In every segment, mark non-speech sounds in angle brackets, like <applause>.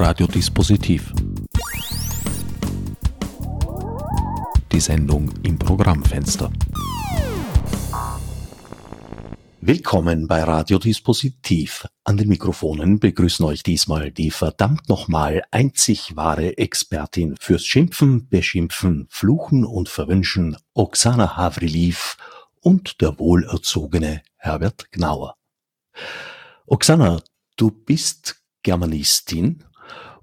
Radiodispositiv. Die Sendung im Programmfenster. Willkommen bei Radiodispositiv. An den Mikrofonen begrüßen euch diesmal die verdammt nochmal einzig wahre Expertin fürs Schimpfen, Beschimpfen, Fluchen und Verwünschen, Oksana Havriliv und der wohlerzogene Herbert Gnauer. Oksana, du bist Germanistin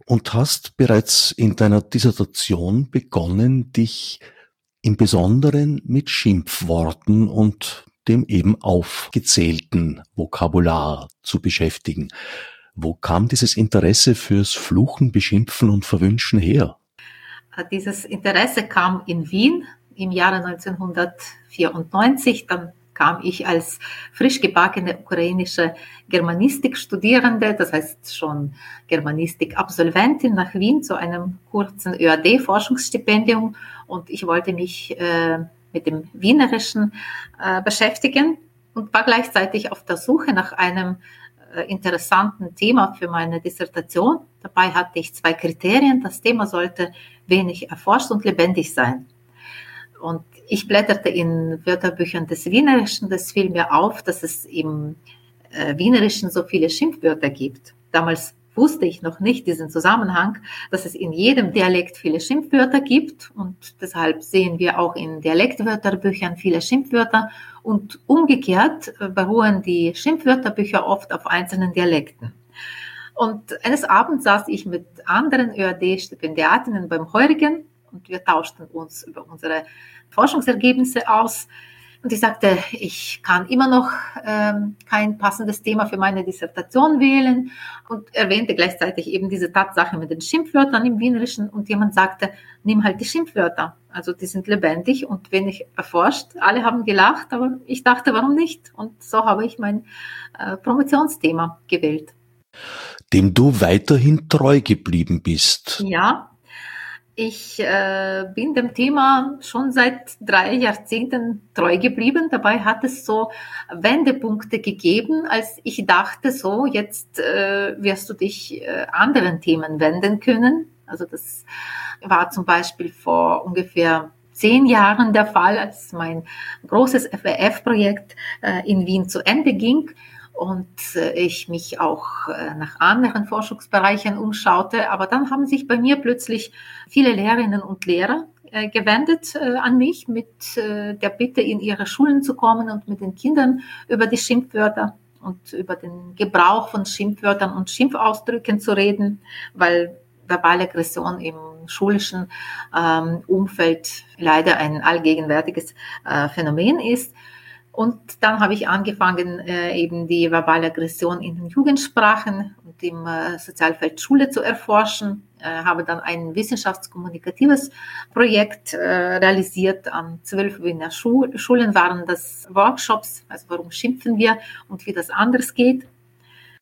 und hast bereits in deiner Dissertation begonnen, dich im Besonderen mit Schimpfworten und dem eben aufgezählten Vokabular zu beschäftigen. Wo kam dieses Interesse fürs Fluchen, Beschimpfen und Verwünschen her? Dieses Interesse kam in Wien im Jahre 1994. Dann kam ich als frisch gebackene ukrainische Germanistik-Studierende, das heißt schon Germanistik-Absolventin nach Wien zu einem kurzen ÖAD-Forschungsstipendium und ich wollte mich äh, mit dem Wienerischen äh, beschäftigen und war gleichzeitig auf der Suche nach einem äh, interessanten Thema für meine Dissertation. Dabei hatte ich zwei Kriterien. Das Thema sollte wenig erforscht und lebendig sein. Und ich blätterte in Wörterbüchern des Wienerischen, das fiel mir auf, dass es im äh, Wienerischen so viele Schimpfwörter gibt. Damals wusste ich noch nicht diesen Zusammenhang, dass es in jedem Dialekt viele Schimpfwörter gibt und deshalb sehen wir auch in Dialektwörterbüchern viele Schimpfwörter und umgekehrt äh, beruhen die Schimpfwörterbücher oft auf einzelnen Dialekten. Und eines Abends saß ich mit anderen ÖAD-Stipendiatinnen beim Heurigen und wir tauschten uns über unsere Forschungsergebnisse aus. Und ich sagte, ich kann immer noch ähm, kein passendes Thema für meine Dissertation wählen und erwähnte gleichzeitig eben diese Tatsache mit den Schimpfwörtern im Wienerischen. Und jemand sagte, nimm halt die Schimpfwörter. Also die sind lebendig und wenig erforscht. Alle haben gelacht, aber ich dachte, warum nicht? Und so habe ich mein äh, Promotionsthema gewählt. Dem du weiterhin treu geblieben bist. Ja, ich äh, bin dem Thema schon seit drei Jahrzehnten treu geblieben. Dabei hat es so Wendepunkte gegeben, als ich dachte, so jetzt äh, wirst du dich äh, anderen Themen wenden können. Also das war zum Beispiel vor ungefähr zehn Jahren der Fall, als mein großes FWF-Projekt äh, in Wien zu Ende ging und äh, ich mich auch äh, nach anderen Forschungsbereichen umschaute. Aber dann haben sich bei mir plötzlich viele Lehrerinnen und Lehrer äh, gewendet an mich mit der Bitte, in ihre Schulen zu kommen und mit den Kindern über die Schimpfwörter und über den Gebrauch von Schimpfwörtern und Schimpfausdrücken zu reden, weil verbale Aggression im schulischen ähm, Umfeld leider ein allgegenwärtiges Phänomen ist. Und dann habe ich angefangen, äh, eben die verbale Aggression in den Jugendsprachen und im äh, Sozialfeld Schule zu erforschen. Äh, habe dann ein wissenschaftskommunikatives Projekt äh, realisiert. An zwölf Wiener Schu Schulen waren das Workshops, also warum schimpfen wir und wie das anders geht.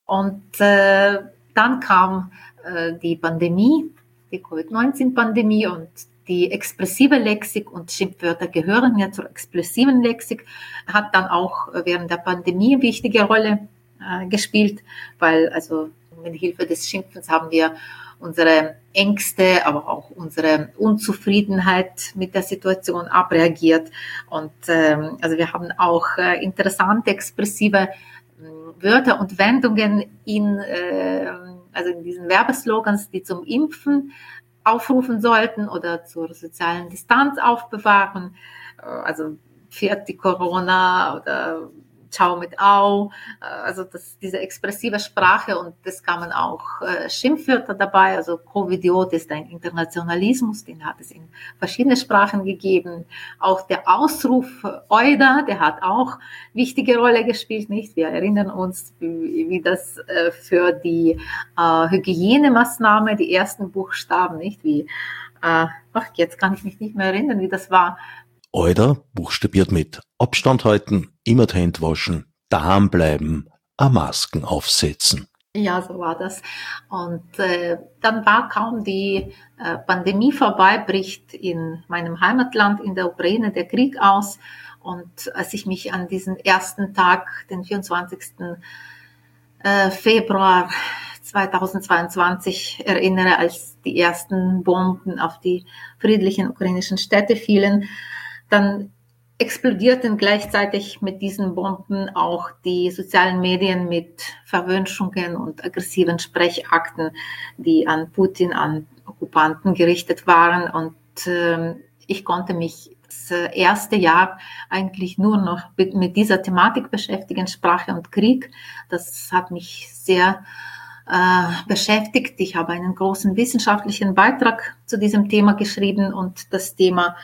Und äh, dann kam äh, die Pandemie, die Covid-19-Pandemie und die expressive Lexik und Schimpfwörter gehören ja zur expressiven Lexik, hat dann auch während der Pandemie wichtige Rolle äh, gespielt, weil also mit Hilfe des Schimpfens haben wir unsere Ängste, aber auch unsere Unzufriedenheit mit der Situation abreagiert. Und ähm, also wir haben auch äh, interessante expressive äh, Wörter und Wendungen in, äh, also in diesen Werbeslogans, die zum Impfen aufrufen sollten oder zur sozialen Distanz aufbewahren. Äh, also fährt die Corona oder Ciao mit Au, äh, also das, diese expressive Sprache und das kann man auch äh, Schimpfwörter dabei, also Covidiot ist ein Internationalismus, den hat es in verschiedene Sprachen gegeben. Auch der Ausruf Euda, der hat auch wichtige Rolle gespielt, nicht? Wir erinnern uns, wie, wie das äh, für die äh, Hygienemaßnahme, die ersten Buchstaben, nicht? Wie, äh, ach, jetzt kann ich mich nicht mehr erinnern, wie das war. Euda buchstabiert mit Abstand halten, immer die Hände waschen, daheim bleiben, a Masken aufsetzen. Ja, so war das. Und äh, dann war kaum die äh, Pandemie vorbei, bricht in meinem Heimatland in der Ukraine der Krieg aus. Und als ich mich an diesen ersten Tag, den 24. Äh, Februar 2022 erinnere, als die ersten Bomben auf die friedlichen ukrainischen Städte fielen, dann explodierten gleichzeitig mit diesen Bomben auch die sozialen Medien mit Verwünschungen und aggressiven Sprechakten, die an Putin, an Okkupanten gerichtet waren. Und äh, ich konnte mich das erste Jahr eigentlich nur noch mit dieser Thematik beschäftigen, Sprache und Krieg. Das hat mich sehr äh, beschäftigt. Ich habe einen großen wissenschaftlichen Beitrag zu diesem Thema geschrieben und das Thema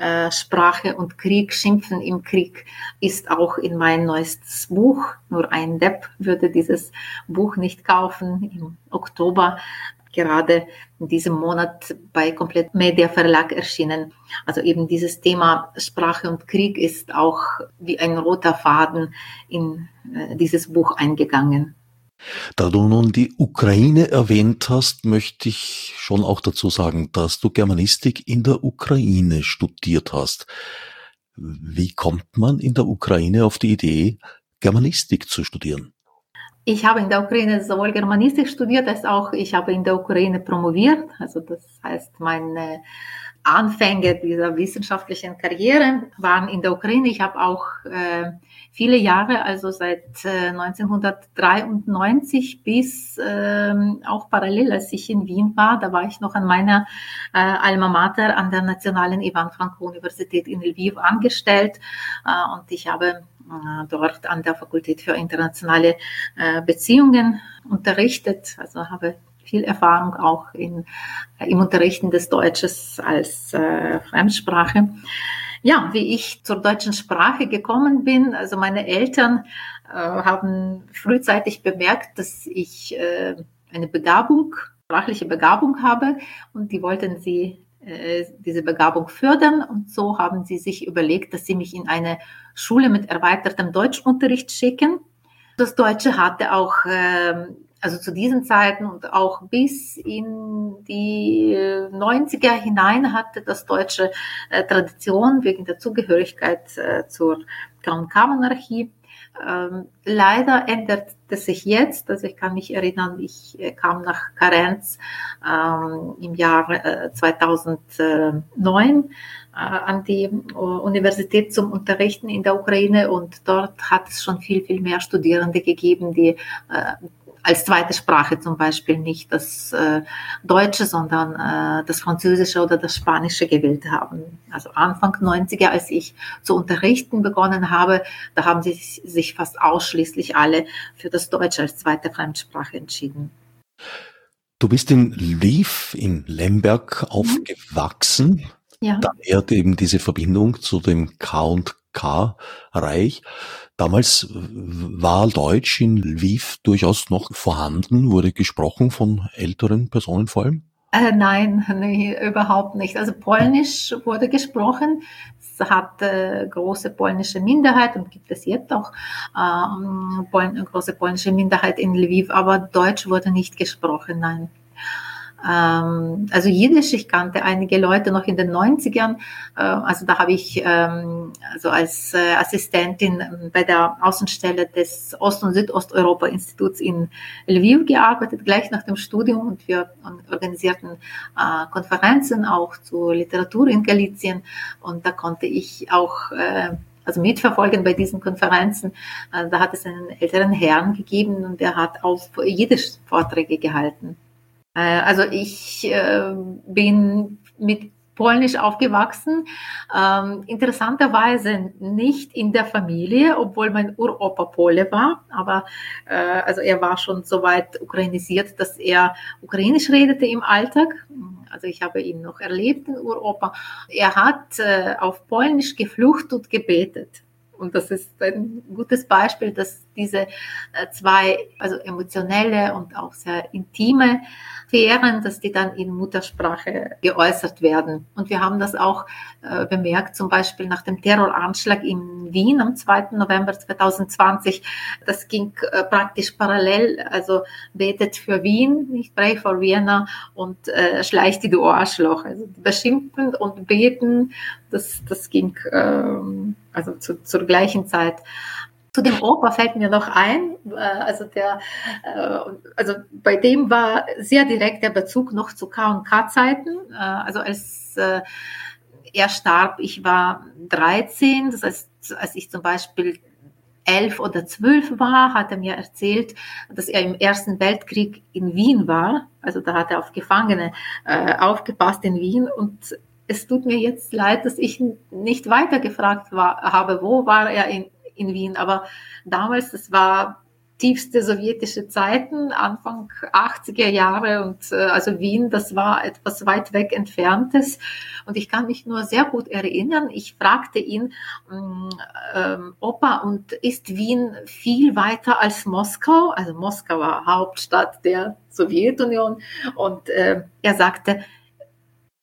äh, Sprache und Krieg, Schimpfen im Krieg ist auch in mein neuestes Buch. Nur ein Depp würde dieses Buch nicht kaufen. Im Oktober gerade in diesem Monat bei Komplett Media Verlag erschienen. Also eben dieses Thema Sprache und Krieg ist auch wie ein roter Faden in äh, dieses Buch eingegangen. Da du nun die Ukraine erwähnt hast, möchte ich schon auch dazu sagen, dass du Germanistik in der Ukraine studiert hast. Wie kommt man in der Ukraine auf die Idee, Germanistik zu studieren? Ich habe in der Ukraine sowohl Germanistik studiert, als auch ich habe in der Ukraine promoviert. Also das heißt, meine Anfänge dieser wissenschaftlichen Karriere waren in der Ukraine. Ich habe auch äh, viele Jahre, also seit äh, 1993 bis äh, auch parallel, als ich in Wien war, da war ich noch an meiner äh, Alma Mater an der Nationalen Ivan Franko Universität in Lviv angestellt äh, und ich habe dort an der Fakultät für internationale äh, Beziehungen unterrichtet, also habe viel Erfahrung auch in, im Unterrichten des Deutsches als äh, Fremdsprache. Ja, wie ich zur deutschen Sprache gekommen bin, also meine Eltern äh, haben frühzeitig bemerkt, dass ich äh, eine Begabung, sprachliche Begabung habe und die wollten sie äh, diese Begabung fördern und so haben sie sich überlegt, dass sie mich in eine Schule mit erweitertem Deutschunterricht schicken. Das Deutsche hatte auch äh, also zu diesen Zeiten und auch bis in die 90er hinein hatte das deutsche äh, Tradition wegen der Zugehörigkeit äh, zur KK-Monarchie. Ähm, leider ändert es sich jetzt. Also ich kann mich erinnern, ich äh, kam nach Karenz ähm, im Jahr äh, 2009 äh, an die Universität zum Unterrichten in der Ukraine und dort hat es schon viel, viel mehr Studierende gegeben, die als zweite Sprache zum Beispiel nicht das äh, Deutsche, sondern äh, das Französische oder das Spanische gewählt haben. Also Anfang 90er, als ich zu unterrichten begonnen habe, da haben sie sich fast ausschließlich alle für das Deutsche als zweite Fremdsprache entschieden. Du bist in Lviv, in Lemberg mhm. aufgewachsen. Ja. Daher eben diese Verbindung zu dem K und K-Reich. Damals war Deutsch in Lviv durchaus noch vorhanden, wurde gesprochen von älteren Personen vor allem? Äh, nein, nee, überhaupt nicht. Also Polnisch wurde gesprochen. Es hat äh, große polnische Minderheit und gibt es jetzt auch äh, Pol große polnische Minderheit in Lviv, aber Deutsch wurde nicht gesprochen, nein. Ähm, also Jiddisch, ich kannte einige Leute noch in den 90ern. Äh, also da habe ich ähm, also als äh, Assistentin ähm, bei der Außenstelle des Ost- und Südosteuropa-Instituts in Lviv gearbeitet, gleich nach dem Studium. Und wir organisierten äh, Konferenzen auch zur Literatur in Galizien. Und da konnte ich auch äh, also mitverfolgen bei diesen Konferenzen. Äh, da hat es einen älteren Herrn gegeben und der hat auf Jiddisch Vorträge gehalten. Äh, also ich äh, bin mit Polnisch aufgewachsen. Ähm, interessanterweise nicht in der Familie, obwohl mein Uropa Pole war, aber äh, also er war schon so weit ukrainisiert, dass er ukrainisch redete im Alltag. Also ich habe ihn noch erlebt, den Uropa. Er hat äh, auf Polnisch geflucht und gebetet. Und das ist ein gutes Beispiel, dass diese äh, zwei, also emotionelle und auch sehr intime Sphären, dass die dann in Muttersprache geäußert werden. Und wir haben das auch äh, bemerkt, zum Beispiel nach dem Terroranschlag in Wien am 2. November 2020. Das ging äh, praktisch parallel, also betet für Wien, nicht pray for Vienna und äh, schleicht die du. Also beschimpfen und beten, das, das ging ähm, also zu, zur gleichen Zeit. Zu dem Opa fällt mir noch ein, äh, also der, äh, also bei dem war sehr direkt der Bezug noch zu K&K-Zeiten. Äh, also als er starb, ich war 13, das heißt, als ich zum Beispiel elf oder zwölf war, hat er mir erzählt, dass er im Ersten Weltkrieg in Wien war. Also da hat er auf Gefangene aufgepasst in Wien und es tut mir jetzt leid, dass ich nicht weiter gefragt war, habe, wo war er in, in Wien. Aber damals, das war tiefste sowjetische Zeiten, Anfang 80er Jahre und äh, also Wien, das war etwas weit weg entferntes und ich kann mich nur sehr gut erinnern. Ich fragte ihn, mm, ähm, Opa, und ist Wien viel weiter als Moskau? Also Moskau war Hauptstadt der Sowjetunion und äh, er sagte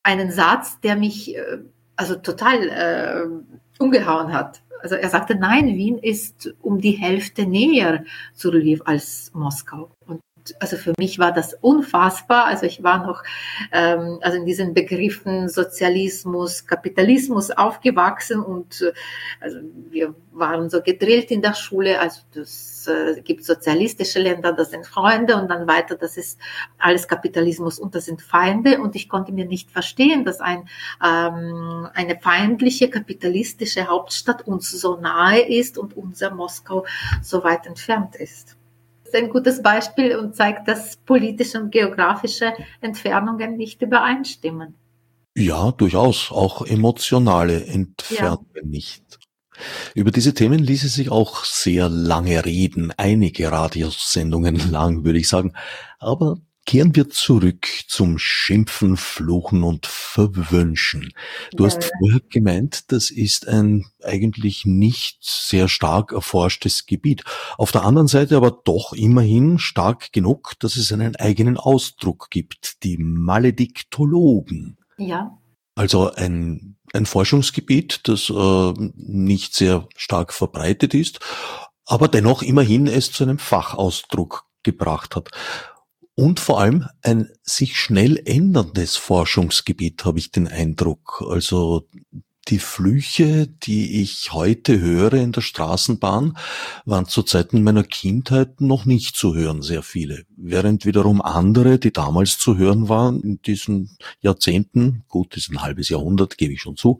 einen Satz, der mich äh, also total äh, umgehauen hat also er sagte, nein, Wien ist um die Hälfte näher zu Lviv als Moskau. Und also für mich war das unfassbar. Also ich war noch ähm, also in diesen Begriffen Sozialismus, Kapitalismus aufgewachsen und äh, also wir waren so gedrillt in der Schule. Also das äh, gibt sozialistische Länder, das sind Freunde und dann weiter, das ist alles Kapitalismus und das sind Feinde. Und ich konnte mir nicht verstehen, dass ein ähm, eine feindliche kapitalistische Hauptstadt uns so nahe ist und unser Moskau so weit entfernt ist ist ein gutes Beispiel und zeigt, dass politische und geografische Entfernungen nicht übereinstimmen. Ja, durchaus. Auch emotionale Entfernungen ja. nicht. Über diese Themen ließe sich auch sehr lange reden, einige Radiosendungen lang, würde ich sagen. Aber Kehren wir zurück zum Schimpfen, Fluchen und Verwünschen. Du ja. hast vorher gemeint, das ist ein eigentlich nicht sehr stark erforschtes Gebiet. Auf der anderen Seite aber doch immerhin stark genug, dass es einen eigenen Ausdruck gibt, die Malediktologen. Ja. Also ein, ein Forschungsgebiet, das äh, nicht sehr stark verbreitet ist, aber dennoch immerhin es zu einem Fachausdruck gebracht hat. Und vor allem ein sich schnell änderndes Forschungsgebiet, habe ich den Eindruck. Also die Flüche, die ich heute höre in der Straßenbahn, waren zu Zeiten meiner Kindheit noch nicht zu hören, sehr viele. Während wiederum andere, die damals zu hören waren, in diesen Jahrzehnten, gut, ist ein halbes Jahrhundert, gebe ich schon zu,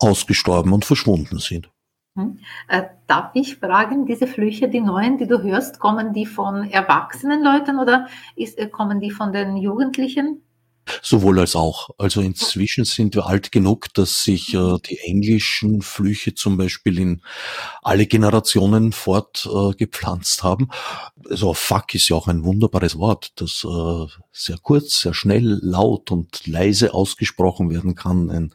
ausgestorben und verschwunden sind. Hm? Äh, darf ich fragen, diese Flüche, die neuen, die du hörst, kommen die von erwachsenen Leuten oder ist, äh, kommen die von den Jugendlichen? Sowohl als auch. Also inzwischen sind wir alt genug, dass sich äh, die englischen Flüche zum Beispiel in alle Generationen fortgepflanzt äh, haben. Also fuck ist ja auch ein wunderbares Wort, das äh, sehr kurz, sehr schnell, laut und leise ausgesprochen werden kann. Ein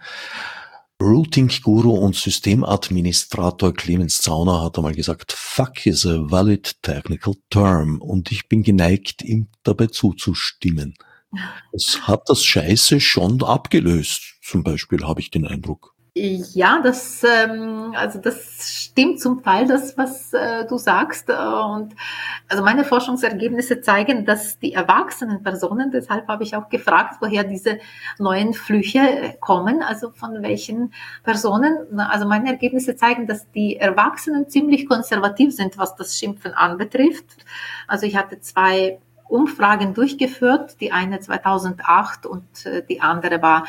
Routing-Guru und Systemadministrator Clemens Zauner hat einmal gesagt, fuck is a valid technical term und ich bin geneigt, ihm dabei zuzustimmen. <laughs> Es hat das Scheiße schon abgelöst, zum Beispiel, habe ich den Eindruck. Ja, das, ähm, also das stimmt zum Teil, das, was äh, du sagst. Und also meine Forschungsergebnisse zeigen, dass die erwachsenen Personen, deshalb habe ich auch gefragt, woher diese neuen Flüche kommen, also von welchen Personen. Also meine Ergebnisse zeigen, dass die Erwachsenen ziemlich konservativ sind, was das Schimpfen anbetrifft. Also ich hatte zwei Umfragen durchgeführt, die eine 2008 und äh, die andere war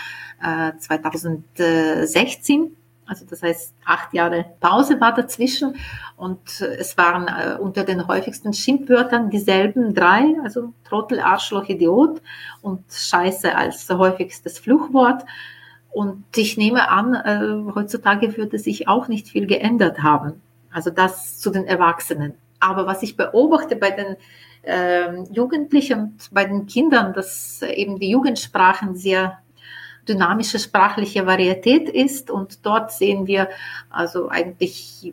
2016. Äh, also das heißt, acht Jahre Pause war dazwischen und äh, es waren unter den häufigsten Schimpfwörtern dieselben drei, also Trottel, Arschloch, Idiot und Scheiße als häufigstes Fluchwort. Und ich nehme an, heutzutage würde sich auch nicht viel geändert haben. Also das zu den Erwachsenen. Aber was ich beobachte bei den äh, Jugendlichen und bei den Kindern, dass eben die Jugendsprachen sehr dynamische sprachliche Varietät ist und dort sehen wir also eigentlich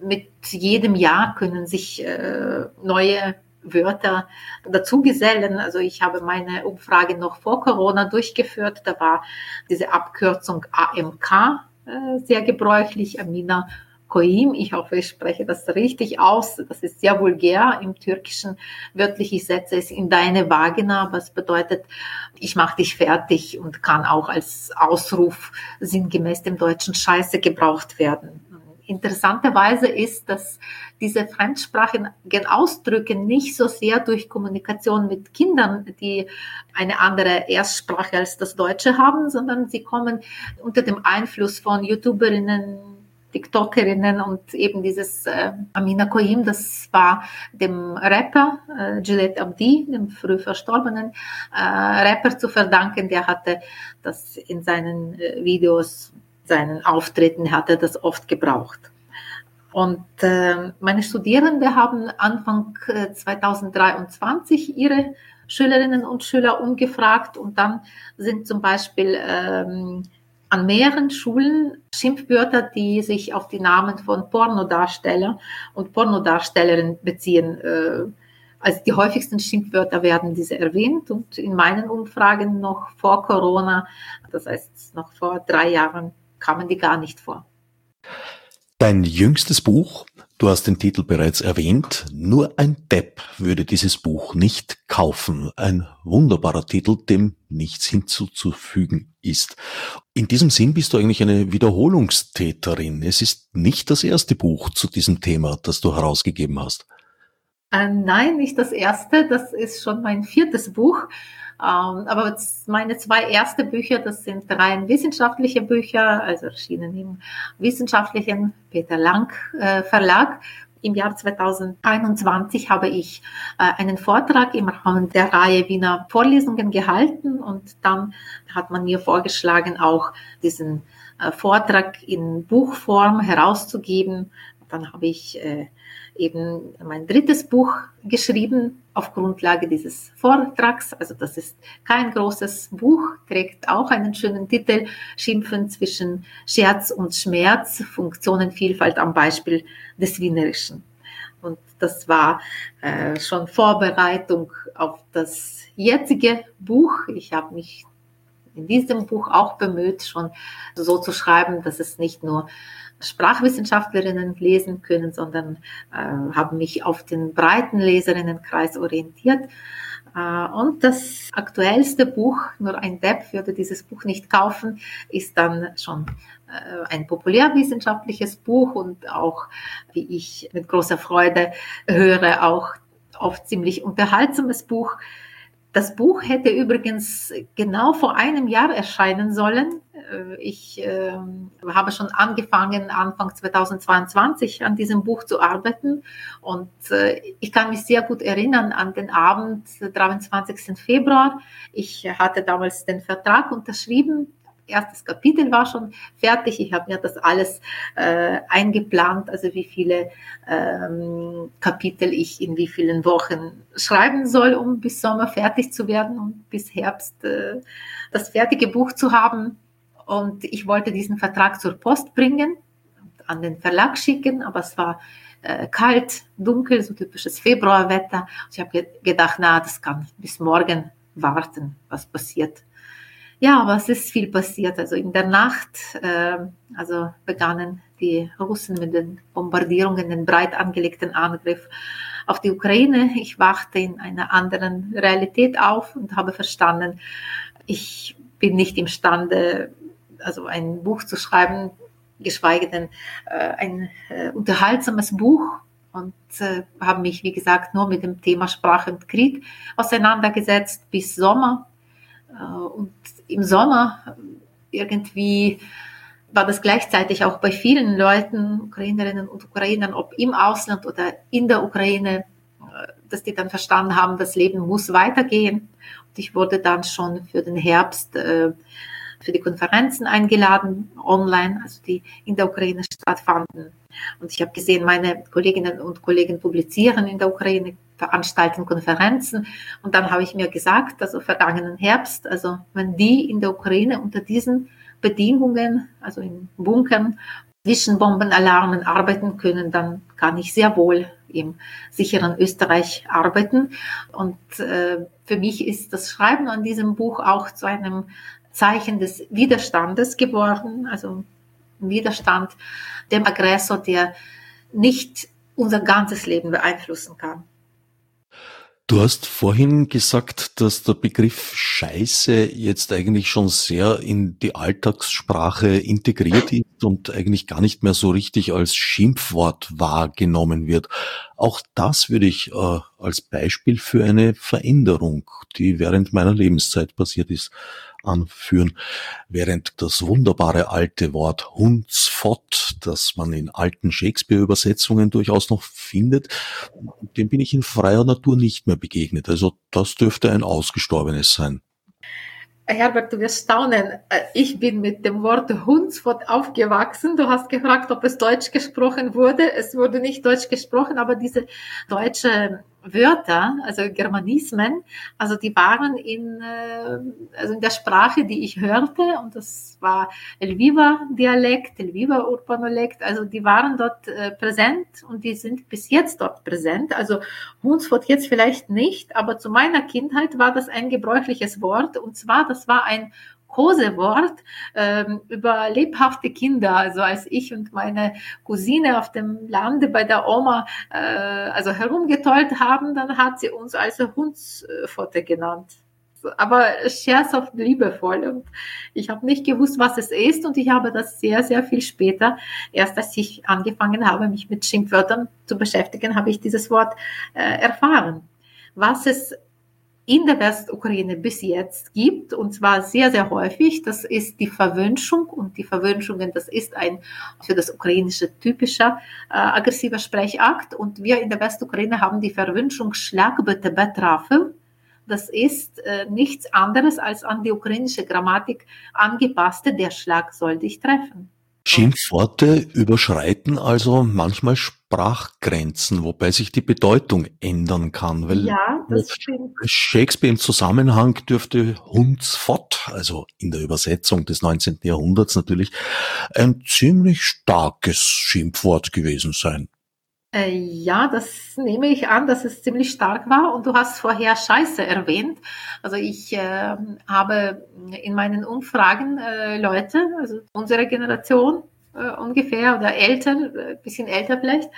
mit jedem Jahr können sich äh, neue Wörter dazugesellen. Also ich habe meine Umfrage noch vor Corona durchgeführt. Da war diese Abkürzung AMK äh, sehr gebräuchlich, Amina Koim, ich hoffe, ich spreche das richtig aus, das ist sehr vulgär. Im Türkischen, wörtlich, ich setze es in deine Vagina, was bedeutet, ich mache dich fertig und kann auch als Ausruf sinngemäß dem deutschen Scheiße gebraucht werden. interessanterweise ist, dass diese fremdsprachigen Ausdrücke nicht so sehr durch Kommunikation mit Kindern, die eine andere Erstsprache als das Deutsche haben, sondern sie kommen unter dem Einfluss von YouTuberinnen, TikTokerinnen und eben dieses äh, Amina Koim, das war dem Rapper äh, Gillette Abdi, dem früh verstorbenen äh, Rapper zu verdanken. Der hatte das in seinen äh, Videos, seinen Auftritten, hatte das oft gebraucht. Und äh, meine Studierenden haben Anfang 2023 äh, ihre Schülerinnen und Schüler umgefragt und dann sind zum Beispiel ähm, an mehreren Schulen Schimpfwörter, die sich auf die Namen von Pornodarsteller und Pornodarstellerinnen beziehen. Äh, als die häufigsten Schimpfwörter werden diese erwähnt und in meinen Umfragen noch vor Corona, das heißt noch vor drei Jahren, kamen die gar nicht vor. Dein jüngstes Buch, du hast den Titel bereits erwähnt, nur ein Depp würde dieses Buch nicht kaufen. Ein wunderbarer Titel, dem nichts hinzuzufügen ist. In diesem Sinn bist du eigentlich eine Wiederholungstäterin. Es ist nicht das erste Buch zu diesem Thema, das du herausgegeben hast. Äh, nein, nicht das erste. Das ist schon mein viertes Buch. Ähm, aber meine zwei erste Bücher, das sind rein wissenschaftliche Bücher, also erschienen im wissenschaftlichen Peter Lang äh, Verlag. Im Jahr 2021 habe ich äh, einen Vortrag im Rahmen der Reihe Wiener Vorlesungen gehalten und dann hat man mir vorgeschlagen, auch diesen Vortrag in Buchform herauszugeben. Dann habe ich eben mein drittes Buch geschrieben auf Grundlage dieses Vortrags. Also das ist kein großes Buch, trägt auch einen schönen Titel, Schimpfen zwischen Scherz und Schmerz, Funktionenvielfalt am Beispiel des Wienerischen. Und das war äh, schon Vorbereitung auf das jetzige Buch. Ich habe mich in diesem Buch auch bemüht, schon so zu schreiben, dass es nicht nur Sprachwissenschaftlerinnen lesen können, sondern äh, haben mich auf den breiten Leserinnenkreis orientiert. Äh, und das aktuellste Buch, nur ein Depp würde dieses Buch nicht kaufen, ist dann schon äh, ein populärwissenschaftliches Buch und auch, wie ich mit großer Freude höre, auch oft ziemlich unterhaltsames Buch. Das Buch hätte übrigens genau vor einem Jahr erscheinen sollen. Äh, ich äh, habe schon angefangen, Anfang 2022 an diesem Buch zu arbeiten. Und äh, ich kann mich sehr gut erinnern an den Abend, 23. Februar. Ich hatte damals den Vertrag unterschrieben erstes Kapitel war schon fertig. Ich habe mir das alles äh, eingeplant, also wie viele ähm, Kapitel ich in wie vielen Wochen schreiben soll, um bis Sommer fertig zu werden und bis Herbst äh, das fertige Buch zu haben. Und ich wollte diesen Vertrag zur Post bringen, an den Verlag schicken, aber es war äh, kalt, dunkel, so typisches Februarwetter. Ich habe ge gedacht, na, das kann bis morgen warten, was passiert. Ja, aber es ist viel passiert. Also in der Nacht, äh, also begannen die Russen mit den Bombardierungen, den breit angelegten Angriff auf die Ukraine. Ich wachte in einer anderen Realität auf und habe verstanden, ich bin nicht imstande, also ein Buch zu schreiben, geschweige denn äh, ein äh, unterhaltsames Buch und äh, habe mich, wie gesagt, nur mit dem Thema Sprache und Krieg auseinandergesetzt bis Sommer. Äh, und im Sommer irgendwie war das gleichzeitig auch bei vielen Leuten, Ukrainerinnen und Ukrainern, ob im Ausland oder in der Ukraine, äh, dass die dann verstanden haben, das Leben muss weitergehen. Und ich wurde dann schon für den Herbst äh, für die Konferenzen eingeladen, online, also die in der Ukraine stattfanden. Und ich habe gesehen, meine Kolleginnen und Kollegen publizieren in der Ukraine, veranstalten Konferenzen. Und dann habe ich mir gesagt, also vergangenen Herbst, also wenn die in der Ukraine unter diesen Bedingungen, also in Bunkern, Zwischenbombenalarmen arbeiten können, dann kann ich sehr wohl im sicheren Österreich arbeiten. Und äh, für mich ist das Schreiben an diesem Buch auch zu einem Zeichen des Widerstandes geworden, also Widerstand dem Aggressor, der nicht unser ganzes Leben beeinflussen kann. Du hast vorhin gesagt, dass der Begriff Scheiße jetzt eigentlich schon sehr in die Alltagssprache integriert ist und eigentlich gar nicht mehr so richtig als Schimpfwort wahrgenommen wird. Auch das würde ich äh, als Beispiel für eine Veränderung, die während meiner Lebenszeit passiert ist, anführen, während das wunderbare alte Wort Hundsfott, das man in alten Shakespeare-Übersetzungen durchaus noch findet, dem bin ich in freier Natur nicht mehr begegnet. Also das dürfte ein ausgestorbenes sein. Herbert, du wirst staunen. Äh, ich bin mit dem Wort Hundsfott aufgewachsen. Du hast gefragt, ob es Deutsch gesprochen wurde. Es wurde nicht Deutsch gesprochen, aber diese deutsche Wörter, also Germanismen, also die waren in, äh, also in der Sprache, die ich hörte, und das war Elviva-Dialekt, Elviva-Urbanolekt, also die waren dort äh, präsent und die sind bis jetzt dort präsent. Also Hunsfort jetzt vielleicht nicht, aber zu meiner Kindheit war das ein gebräuchliches Wort, und zwar, das war ein Kosewort ähm, über lebhafte Kinder. Also als ich und meine Cousine auf dem Lande bei der Oma äh, also herumgetollt haben, dann hat sie uns also Hundsfotte genannt aber scherzhaft liebevoll. Und ich habe nicht gewusst, was es ist und ich habe das sehr, sehr viel später, erst als ich angefangen habe, mich mit Schimpfwörtern zu beschäftigen, habe ich dieses Wort äh, erfahren. Was es in der Westukraine bis jetzt gibt, und zwar sehr, sehr häufig. Das ist die Verwünschung und die Verwünschungen, das ist ein für das ukrainische typischer äh, aggressiver Sprechakt. Und wir in der Westukraine haben die Verwünschung Schlag bitte betrafel. Das ist äh, nichts anderes als an die ukrainische Grammatik angepasste, der Schlag soll dich treffen. Schimpfworte überschreiten also manchmal Sprachgrenzen, wobei sich die Bedeutung ändern kann. Weil ja. Shakespeare im Zusammenhang dürfte Hundsfott, also in der Übersetzung des 19. Jahrhunderts natürlich, ein ziemlich starkes Schimpfwort gewesen sein. Äh, ja, das nehme ich an, dass es ziemlich stark war. Und du hast vorher Scheiße erwähnt. Also ich äh, habe in meinen Umfragen äh, Leute, also unsere Generation äh, ungefähr oder älter, ein äh, bisschen älter vielleicht.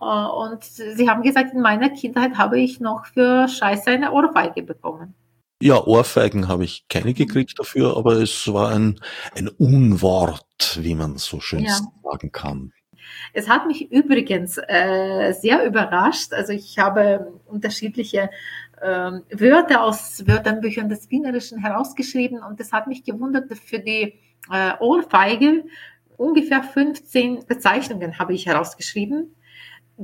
Und sie haben gesagt, in meiner Kindheit habe ich noch für Scheiße eine Ohrfeige bekommen. Ja, Ohrfeigen habe ich keine mhm. gekriegt dafür, aber es war ein, ein Unwort, wie man so schön ja. sagen kann. Es hat mich übrigens äh, sehr überrascht. Also ich habe unterschiedliche ähm, Wörter aus Wörterbüchern des Wienerischen herausgeschrieben und es hat mich gewundert, für die äh, Ohrfeige ungefähr 15 Bezeichnungen habe ich herausgeschrieben.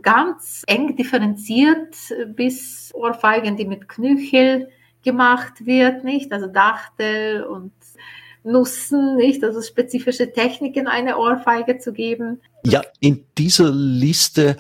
Ganz eng differenziert bis Ohrfeigen, die mit Knöchel gemacht wird, nicht? Also Dachtel und Nussen, nicht? Also spezifische Techniken, eine Ohrfeige zu geben. Ja, in dieser Liste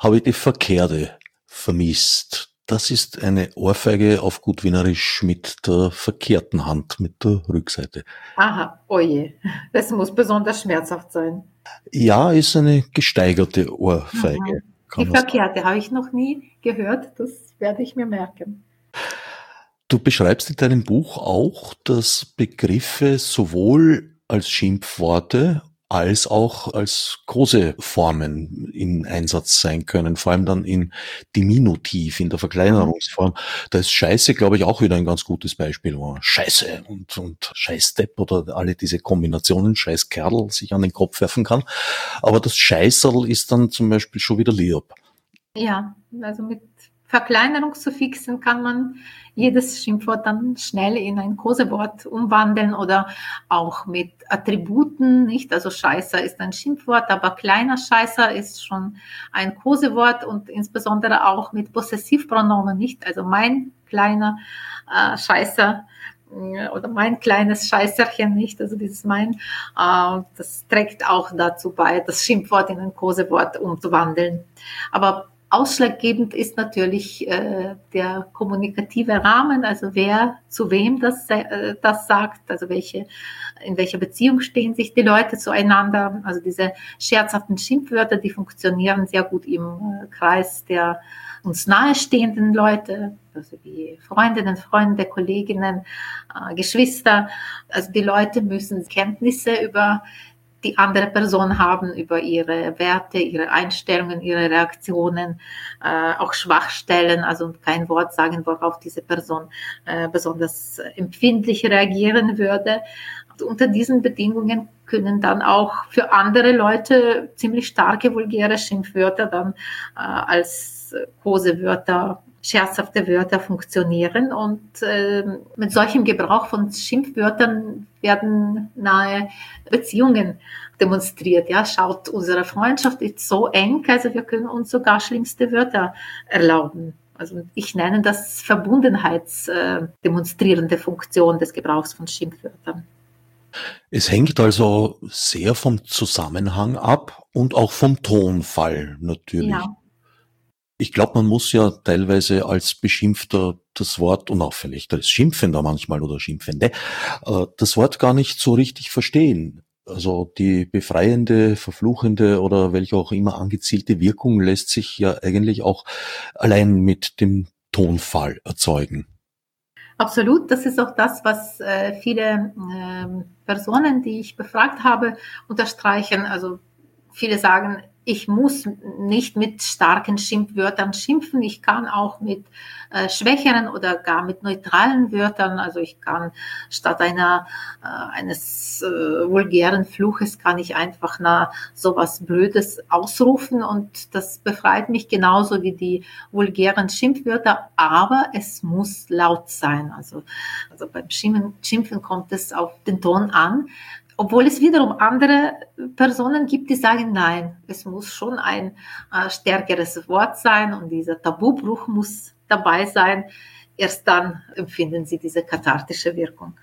habe ich die verkehrte vermisst. Das ist eine Ohrfeige auf gut Wienerisch mit der verkehrten Hand, mit der Rückseite. Aha, oje. Das muss besonders schmerzhaft sein. Ja, ist eine gesteigerte Ohrfeige. Die verkehrte habe ich noch nie gehört. Das werde ich mir merken. Du beschreibst in deinem Buch auch, dass Begriffe sowohl als Schimpfworte als auch als große Formen in Einsatz sein können, vor allem dann in Diminutiv, in der Verkleinerungsform. Da ist Scheiße, glaube ich, auch wieder ein ganz gutes Beispiel, wo Scheiße und, und Scheißdepp oder alle diese Kombinationen, Scheißkerl sich an den Kopf werfen kann. Aber das Scheißerl ist dann zum Beispiel schon wieder lieb. Ja, also mit Verkleinerungssuffixe kann man jedes Schimpfwort dann schnell in ein Kosewort umwandeln oder auch mit Attributen, nicht? Also Scheißer ist ein Schimpfwort, aber kleiner Scheißer ist schon ein Kosewort und insbesondere auch mit Possessivpronomen, nicht? Also mein kleiner äh, Scheißer äh, oder mein kleines Scheißerchen nicht, also dieses mein, äh, das trägt auch dazu bei, das Schimpfwort in ein Kosewort umzuwandeln. Aber Ausschlaggebend ist natürlich äh, der kommunikative Rahmen, also wer zu wem das, äh, das sagt, also welche, in welcher Beziehung stehen sich die Leute zueinander. Also diese scherzhaften Schimpfwörter, die funktionieren sehr gut im äh, Kreis der uns nahestehenden Leute, also wie Freundinnen, Freunde, Kolleginnen, äh, Geschwister. Also die Leute müssen Kenntnisse über die andere Person haben, über ihre Werte, ihre Einstellungen, ihre Reaktionen, äh, auch Schwachstellen, also kein Wort sagen, worauf diese Person äh, besonders empfindlich reagieren würde. Unter diesen Bedingungen können dann auch für andere Leute ziemlich starke vulgäre Schimpfwörter dann äh, als Kosewörter scherzhafte Wörter funktionieren und äh, mit solchem Gebrauch von Schimpfwörtern werden nahe Beziehungen demonstriert. Ja, schaut, unsere Freundschaft ist so eng, also wir können uns sogar schlimmste Wörter erlauben. Also ich nenne das verbundenheitsdemonstrierende Funktion des Gebrauchs von Schimpfwörtern. Es hängt also sehr vom Zusammenhang ab und auch vom Tonfall natürlich. Ja ich glaube, man muss ja teilweise als Beschimpfter das Wort und auch vielleicht als Schimpfender manchmal oder Schimpfende äh, das Wort gar nicht so richtig verstehen. Also die befreiende, verfluchende oder welche auch immer angezielte Wirkung lässt sich ja eigentlich auch allein mit dem Tonfall erzeugen. Absolut, das ist auch das, was äh, viele äh, Personen, die ich befragt habe, unterstreichen. Also viele sagen, ich muss nicht mit starken Schimpfwörtern schimpfen. Ich kann auch mit äh, schwächeren oder gar mit neutralen Wörtern, also ich kann statt einer äh, eines äh, vulgären Fluches kann ich einfach na sowas Blödes ausrufen und das befreit mich genauso wie die vulgären Schimpfwörter. Aber es muss laut sein. Also also beim Schimpfen, Schimpfen kommt es auf den Ton an. Obwohl es wiederum andere Personen gibt, die sagen, nein, es muss schon ein äh, stärkeres Wort sein und dieser Tabubruch muss dabei sein. Erst dann empfinden sie diese kathartische Wirkung.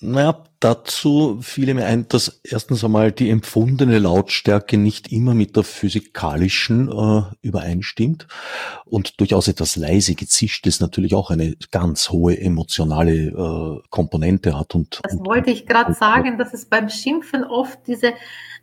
Naja, dazu fiel mir ein, dass erstens einmal die empfundene Lautstärke nicht immer mit der physikalischen äh, übereinstimmt und durchaus etwas leise gezischt ist natürlich auch eine ganz hohe emotionale äh, Komponente hat. Und, das und, wollte ich gerade sagen, dass es beim Schimpfen oft diese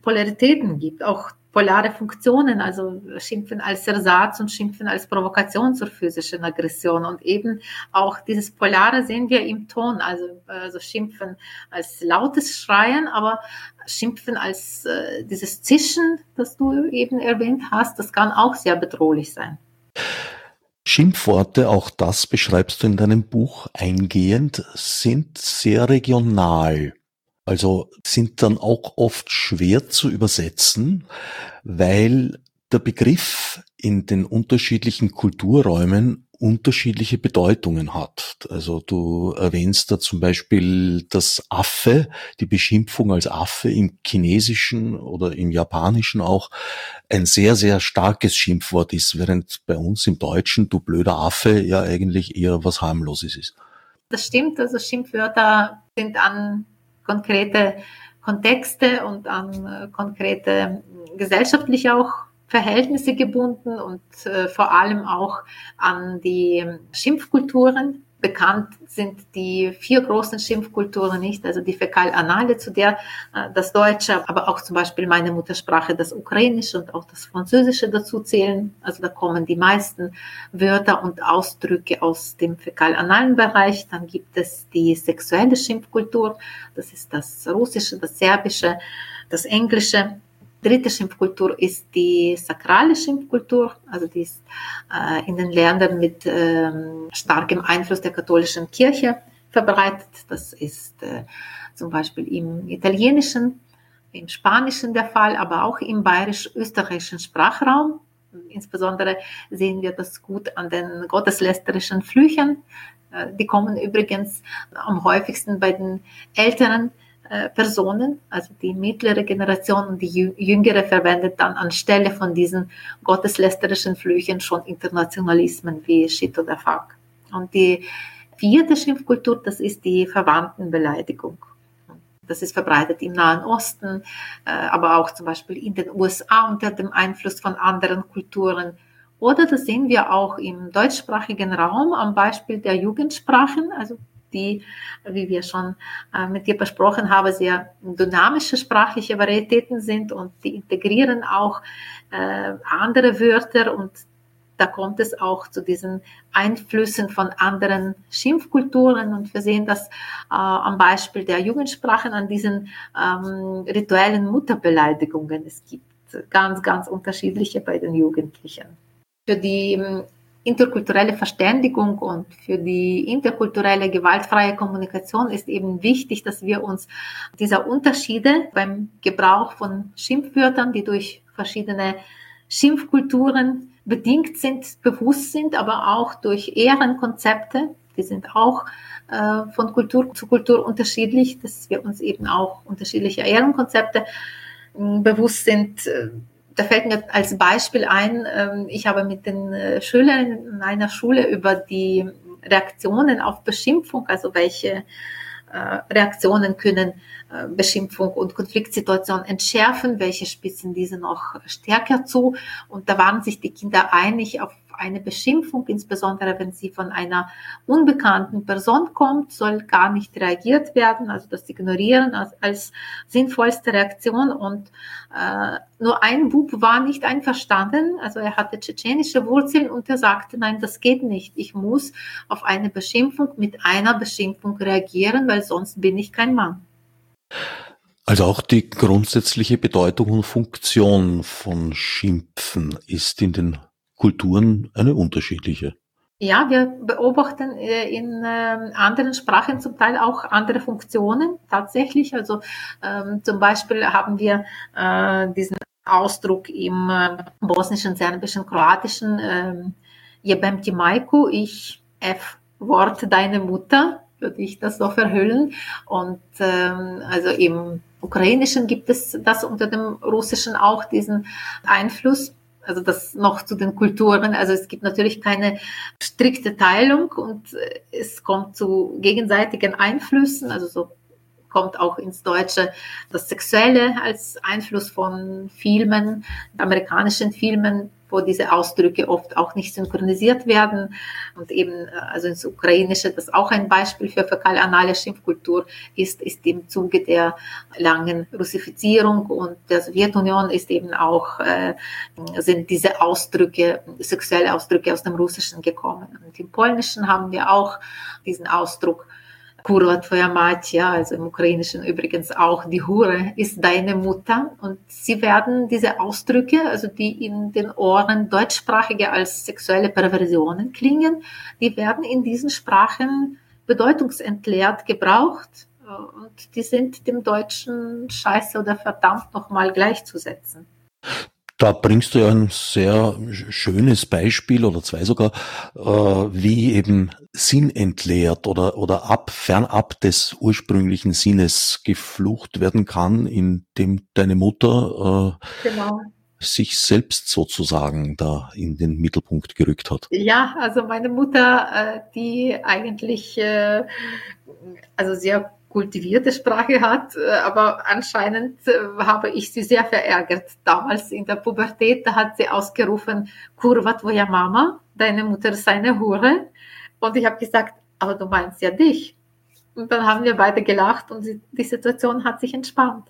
Polaritäten gibt, auch polare Funktionen, also Schimpfen als Ersatz und Schimpfen als Provokation zur physischen Aggression. Und eben auch dieses Polare sehen wir im Ton, also, also Schimpfen als lautes Schreien, aber Schimpfen als äh, dieses Zischen, das du eben erwähnt hast, das kann auch sehr bedrohlich sein. Schimpfworte, auch das beschreibst du in deinem Buch eingehend, sind sehr regional. Also sind dann auch oft schwer zu übersetzen, weil der Begriff in den unterschiedlichen Kulturräumen unterschiedliche Bedeutungen hat. Also du erwähnst da zum Beispiel das Affe, die Beschimpfung als Affe im Chinesischen oder im Japanischen auch ein sehr, sehr starkes Schimpfwort ist, während bei uns im Deutschen du blöder Affe ja eigentlich eher was harmloses ist. Das stimmt, also Schimpfwörter sind an konkrete Kontexte und an äh, konkrete gesellschaftliche auch Verhältnisse gebunden und äh, vor allem auch an die Schimpfkulturen bekannt sind die vier großen Schimpfkulturen nicht, also die Fäkal-Anale, zu der äh, das Deutsche, aber auch zum Beispiel meine Muttersprache, das Ukrainische und auch das Französische dazu zählen. Also da kommen die meisten Wörter und Ausdrücke aus dem fäkal-analen Bereich. Dann gibt es die sexuelle Schimpfkultur, das ist das Russische, das Serbische, das Englische dritte Schimpfkultur ist die sakrale Schimpfkultur, also die ist äh, in den Ländern mit ähm, starkem Einfluss der katholischen Kirche verbreitet. Das ist äh, zum Beispiel im italienischen, im spanischen der Fall, aber auch im bayerisch-österreichischen Sprachraum. Insbesondere sehen wir das gut an den gotteslästerischen Flüchen. Äh, die kommen übrigens am häufigsten bei den älteren äh, Personen, also die mittlere Generation und die jüngere verwendet dann anstelle von diesen gotteslästerischen Flüchen schon Internationalismen wie Shit oder Fuck. Und die vierte Schimpfkultur, das ist die Verwandtenbeleidigung. Das ist verbreitet im Nahen Osten, äh, aber auch zum Beispiel in den USA unter dem Einfluss von anderen Kulturen. Oder das sehen wir auch im deutschsprachigen Raum am Beispiel der Jugendsprachen, also die, wie wir schon äh, mit dir besprochen haben, sehr dynamische sprachliche Varietäten sind und die integrieren auch äh, andere Wörter und da kommt es auch zu diesen Einflüssen von anderen Schimpfkulturen und wir sehen das äh, am Beispiel der Jugendsprachen an diesen ähm, rituellen Mutterbeleidigungen. Es gibt ganz, ganz unterschiedliche bei den Jugendlichen. Für die ähm, interkulturelle Verständigung und für die interkulturelle gewaltfreie Kommunikation ist eben wichtig, dass wir uns dieser Unterschiede beim Gebrauch von Schimpfwörtern, die durch verschiedene Schimpfkulturen bedingt sind, bewusst sind, aber auch durch Ehrenkonzepte, die sind auch äh, von Kultur zu Kultur unterschiedlich, dass wir uns eben auch unterschiedliche Ehrenkonzepte äh, bewusst sind. Äh, da fällt mir als Beispiel ein, ähm, ich habe mit den äh, Schülern in einer Schule über die Reaktionen auf Beschimpfung, also welche äh, Reaktionen können äh, Beschimpfung und Konfliktsituation entschärfen, welche spitzen diese noch stärker zu. Und da waren sich die Kinder einig auf eine Beschimpfung, insbesondere wenn sie von einer unbekannten Person kommt, soll gar nicht reagiert werden, also das Ignorieren als, als sinnvollste Reaktion. Und äh, nur ein Bub war nicht einverstanden, also er hatte tschetschenische Wurzeln und er sagte, nein, das geht nicht. Ich muss auf eine Beschimpfung mit einer Beschimpfung reagieren, weil sonst bin ich kein Mann. Also auch die grundsätzliche Bedeutung und Funktion von Schimpfen ist in den Kulturen eine unterschiedliche. Ja, wir beobachten äh, in ähm, anderen Sprachen zum Teil auch andere Funktionen tatsächlich. Also ähm, zum Beispiel haben wir äh, diesen Ausdruck im äh, bosnischen, serbischen, kroatischen ähm, Jebem ti majku, ich F Wort deine Mutter, würde ich das so verhüllen. Und ähm, also im Ukrainischen gibt es das unter dem Russischen auch diesen Einfluss also das noch zu den Kulturen. Also es gibt natürlich keine strikte Teilung und äh, es kommt zu gegenseitigen Einflüssen. Also so kommt auch ins Deutsche das Sexuelle als Einfluss von Filmen, amerikanischen Filmen wo diese Ausdrücke oft auch nicht synchronisiert werden. Und eben, äh, also ins Ukrainische, das auch ein Beispiel für fäkal-anale Schimpfkultur ist, ist im Zuge der langen Russifizierung und der Sowjetunion ist eben auch, äh, sind diese Ausdrücke, sexuelle Ausdrücke aus dem Russischen gekommen. Und im Polnischen haben wir auch diesen Ausdruck, Kurwa tvoja mać, ja, also im Ukrainischen übrigens auch, die Hure ist deine Mutter. Und sie werden diese Ausdrücke, also die in den Ohren deutschsprachiger als sexuelle Perversionen klingen, die werden in diesen Sprachen bedeutungsentleert gebraucht. Und die sind dem Deutschen Scheiße oder verdammt nochmal gleichzusetzen. Da bringst du ja ein sehr schönes Beispiel oder zwei sogar, äh, wie eben Sinn entleert oder, oder ab, fernab des ursprünglichen Sinnes geflucht werden kann, indem deine Mutter äh, genau. sich selbst sozusagen da in den Mittelpunkt gerückt hat. Ja, also meine Mutter, äh, die eigentlich äh, also sehr kultivierte Sprache hat, äh, aber anscheinend äh, habe ich sie sehr verärgert. Damals in der Pubertät, da hat sie ausgerufen, Kurva tvoja Mama, deine Mutter ist eine Hure. Und ich habe gesagt, aber du meinst ja dich. Und dann haben wir beide gelacht und die Situation hat sich entspannt.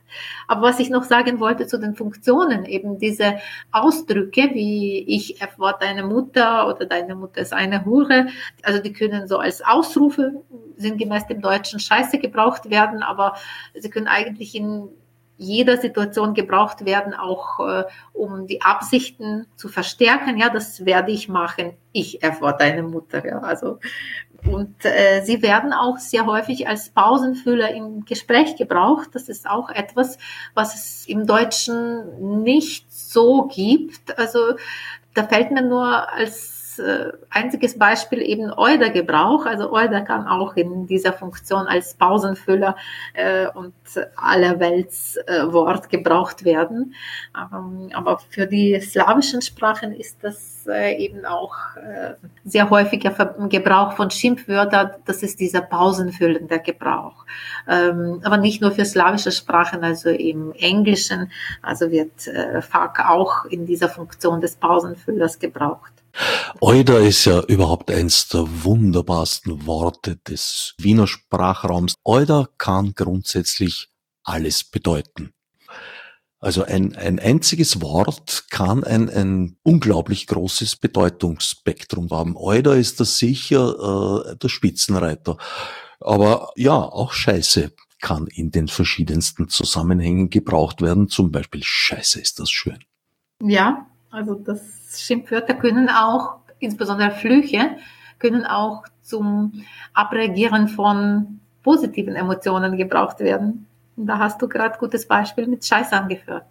Aber was ich noch sagen wollte zu den Funktionen, eben diese Ausdrücke wie ich erwarte deine Mutter oder deine Mutter ist eine Hure, also die können so als Ausrufe sinngemäß dem Deutschen Scheiße gebraucht werden, aber sie können eigentlich in jeder Situation gebraucht werden, auch äh, um die Absichten zu verstärken. Ja, das werde ich machen. Ich erfahre deine Mutter. Ja, also und äh, sie werden auch sehr häufig als Pausenfüller im Gespräch gebraucht. Das ist auch etwas, was es im Deutschen nicht so gibt. Also da fällt mir nur als äh, einziges Beispiel eben Euder-Gebrauch. Also Euder kann auch in dieser Funktion als Pausenfüller äh, und allerwelts äh, Wort gebraucht werden. Ähm, aber für die slawischen Sprachen ist das äh, eben auch äh, sehr häufiger Gebrauch von Schimpfwörtern. Das ist dieser pausenfüllende Gebrauch. Ähm, aber nicht nur für slawische Sprachen, also im Englischen, also wird äh, Fuck auch in dieser Funktion des Pausenfüllers gebraucht. Euda ist ja überhaupt eins der wunderbarsten Worte des Wiener Sprachraums. Euda kann grundsätzlich alles bedeuten. Also ein, ein einziges Wort kann ein, ein unglaublich großes Bedeutungsspektrum haben. Euder ist das sicher äh, der Spitzenreiter. Aber ja, auch Scheiße kann in den verschiedensten Zusammenhängen gebraucht werden. Zum Beispiel Scheiße ist das schön. Ja, also das Schimpfwörter können auch, insbesondere Flüche, können auch zum Abreagieren von positiven Emotionen gebraucht werden. Und da hast du gerade gutes Beispiel mit Scheiß angeführt.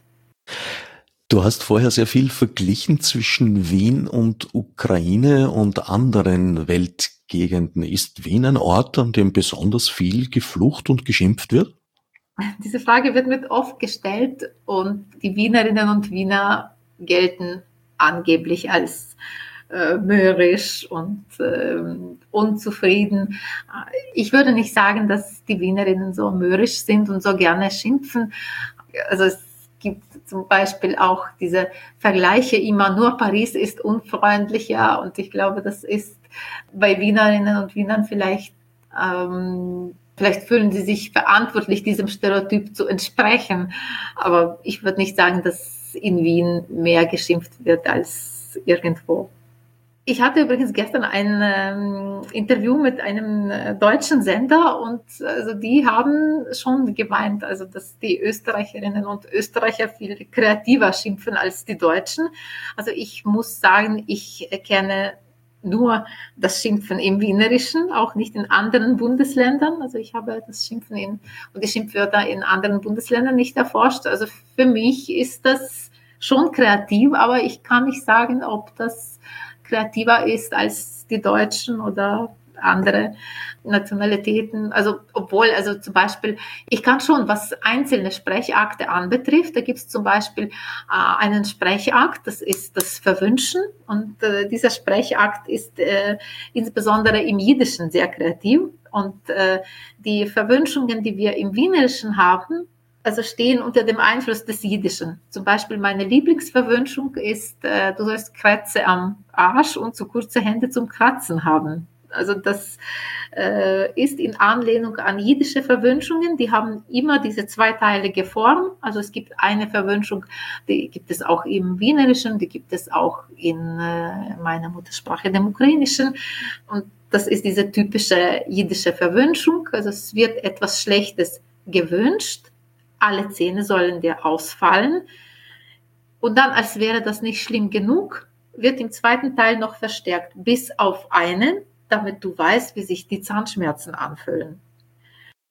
Du hast vorher sehr viel verglichen zwischen Wien und Ukraine und anderen Weltgegenden. Ist Wien ein Ort, an dem besonders viel geflucht und geschimpft wird? Diese Frage wird mir oft gestellt und die Wienerinnen und Wiener gelten angeblich als äh, mürrisch und äh, unzufrieden. Ich würde nicht sagen, dass die Wienerinnen so mürrisch sind und so gerne schimpfen. Also es gibt zum Beispiel auch diese Vergleiche immer, nur Paris ist unfreundlicher und ich glaube, das ist bei Wienerinnen und Wienern vielleicht, ähm, vielleicht fühlen sie sich verantwortlich, diesem Stereotyp zu entsprechen. Aber ich würde nicht sagen, dass in Wien mehr geschimpft wird als irgendwo. Ich hatte übrigens gestern ein ähm, Interview mit einem äh, deutschen Sender und also die haben schon gemeint, also dass die Österreicherinnen und Österreicher viel kreativer schimpfen als die Deutschen. Also ich muss sagen, ich kenne nur das Schimpfen im Wienerischen, auch nicht in anderen Bundesländern. Also ich habe das Schimpfen in, und die Schimpfwörter in anderen Bundesländern nicht erforscht. Also für mich ist das schon kreativ, aber ich kann nicht sagen, ob das kreativer ist als die Deutschen oder andere Nationalitäten. Also obwohl, also zum Beispiel, ich kann schon, was einzelne Sprechakte anbetrifft, da gibt es zum Beispiel äh, einen Sprechakt, das ist das Verwünschen und äh, dieser Sprechakt ist äh, insbesondere im Jiddischen sehr kreativ und äh, die Verwünschungen, die wir im Wienerischen haben, also stehen unter dem Einfluss des Jiddischen. Zum Beispiel meine Lieblingsverwünschung ist, äh, du sollst Kratze am Arsch und zu kurze Hände zum Kratzen haben. Also das äh, ist in Anlehnung an jiddische Verwünschungen. Die haben immer diese zweiteilige Form. Also es gibt eine Verwünschung, die gibt es auch im Wienerischen, die gibt es auch in äh, meiner Muttersprache, dem Ukrainischen. Und das ist diese typische jiddische Verwünschung. Also es wird etwas Schlechtes gewünscht alle Zähne sollen dir ausfallen. Und dann, als wäre das nicht schlimm genug, wird im zweiten Teil noch verstärkt, bis auf einen, damit du weißt, wie sich die Zahnschmerzen anfühlen.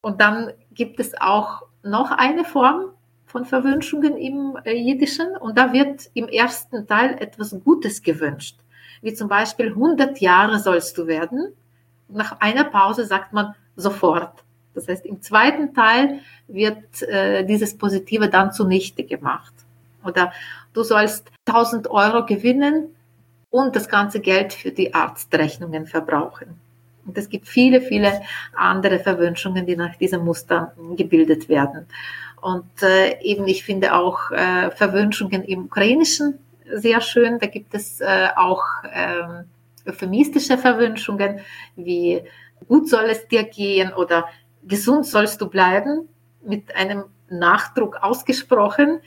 Und dann gibt es auch noch eine Form von Verwünschungen im äh, Jiddischen und da wird im ersten Teil etwas Gutes gewünscht, wie zum Beispiel 100 Jahre sollst du werden. Nach einer Pause sagt man sofort. Das heißt, im zweiten Teil wird äh, dieses Positive dann zunichte gemacht. Oder du sollst 1000 Euro gewinnen und das ganze Geld für die Arztrechnungen verbrauchen. Und es gibt viele, viele andere Verwünschungen, die nach diesem Muster gebildet werden. Und äh, eben, ich finde auch äh, Verwünschungen im Ukrainischen sehr schön. Da gibt es äh, auch äh, euphemistische Verwünschungen wie gut soll es dir gehen oder gesund sollst du bleiben, mit einem Nachdruck ausgesprochen,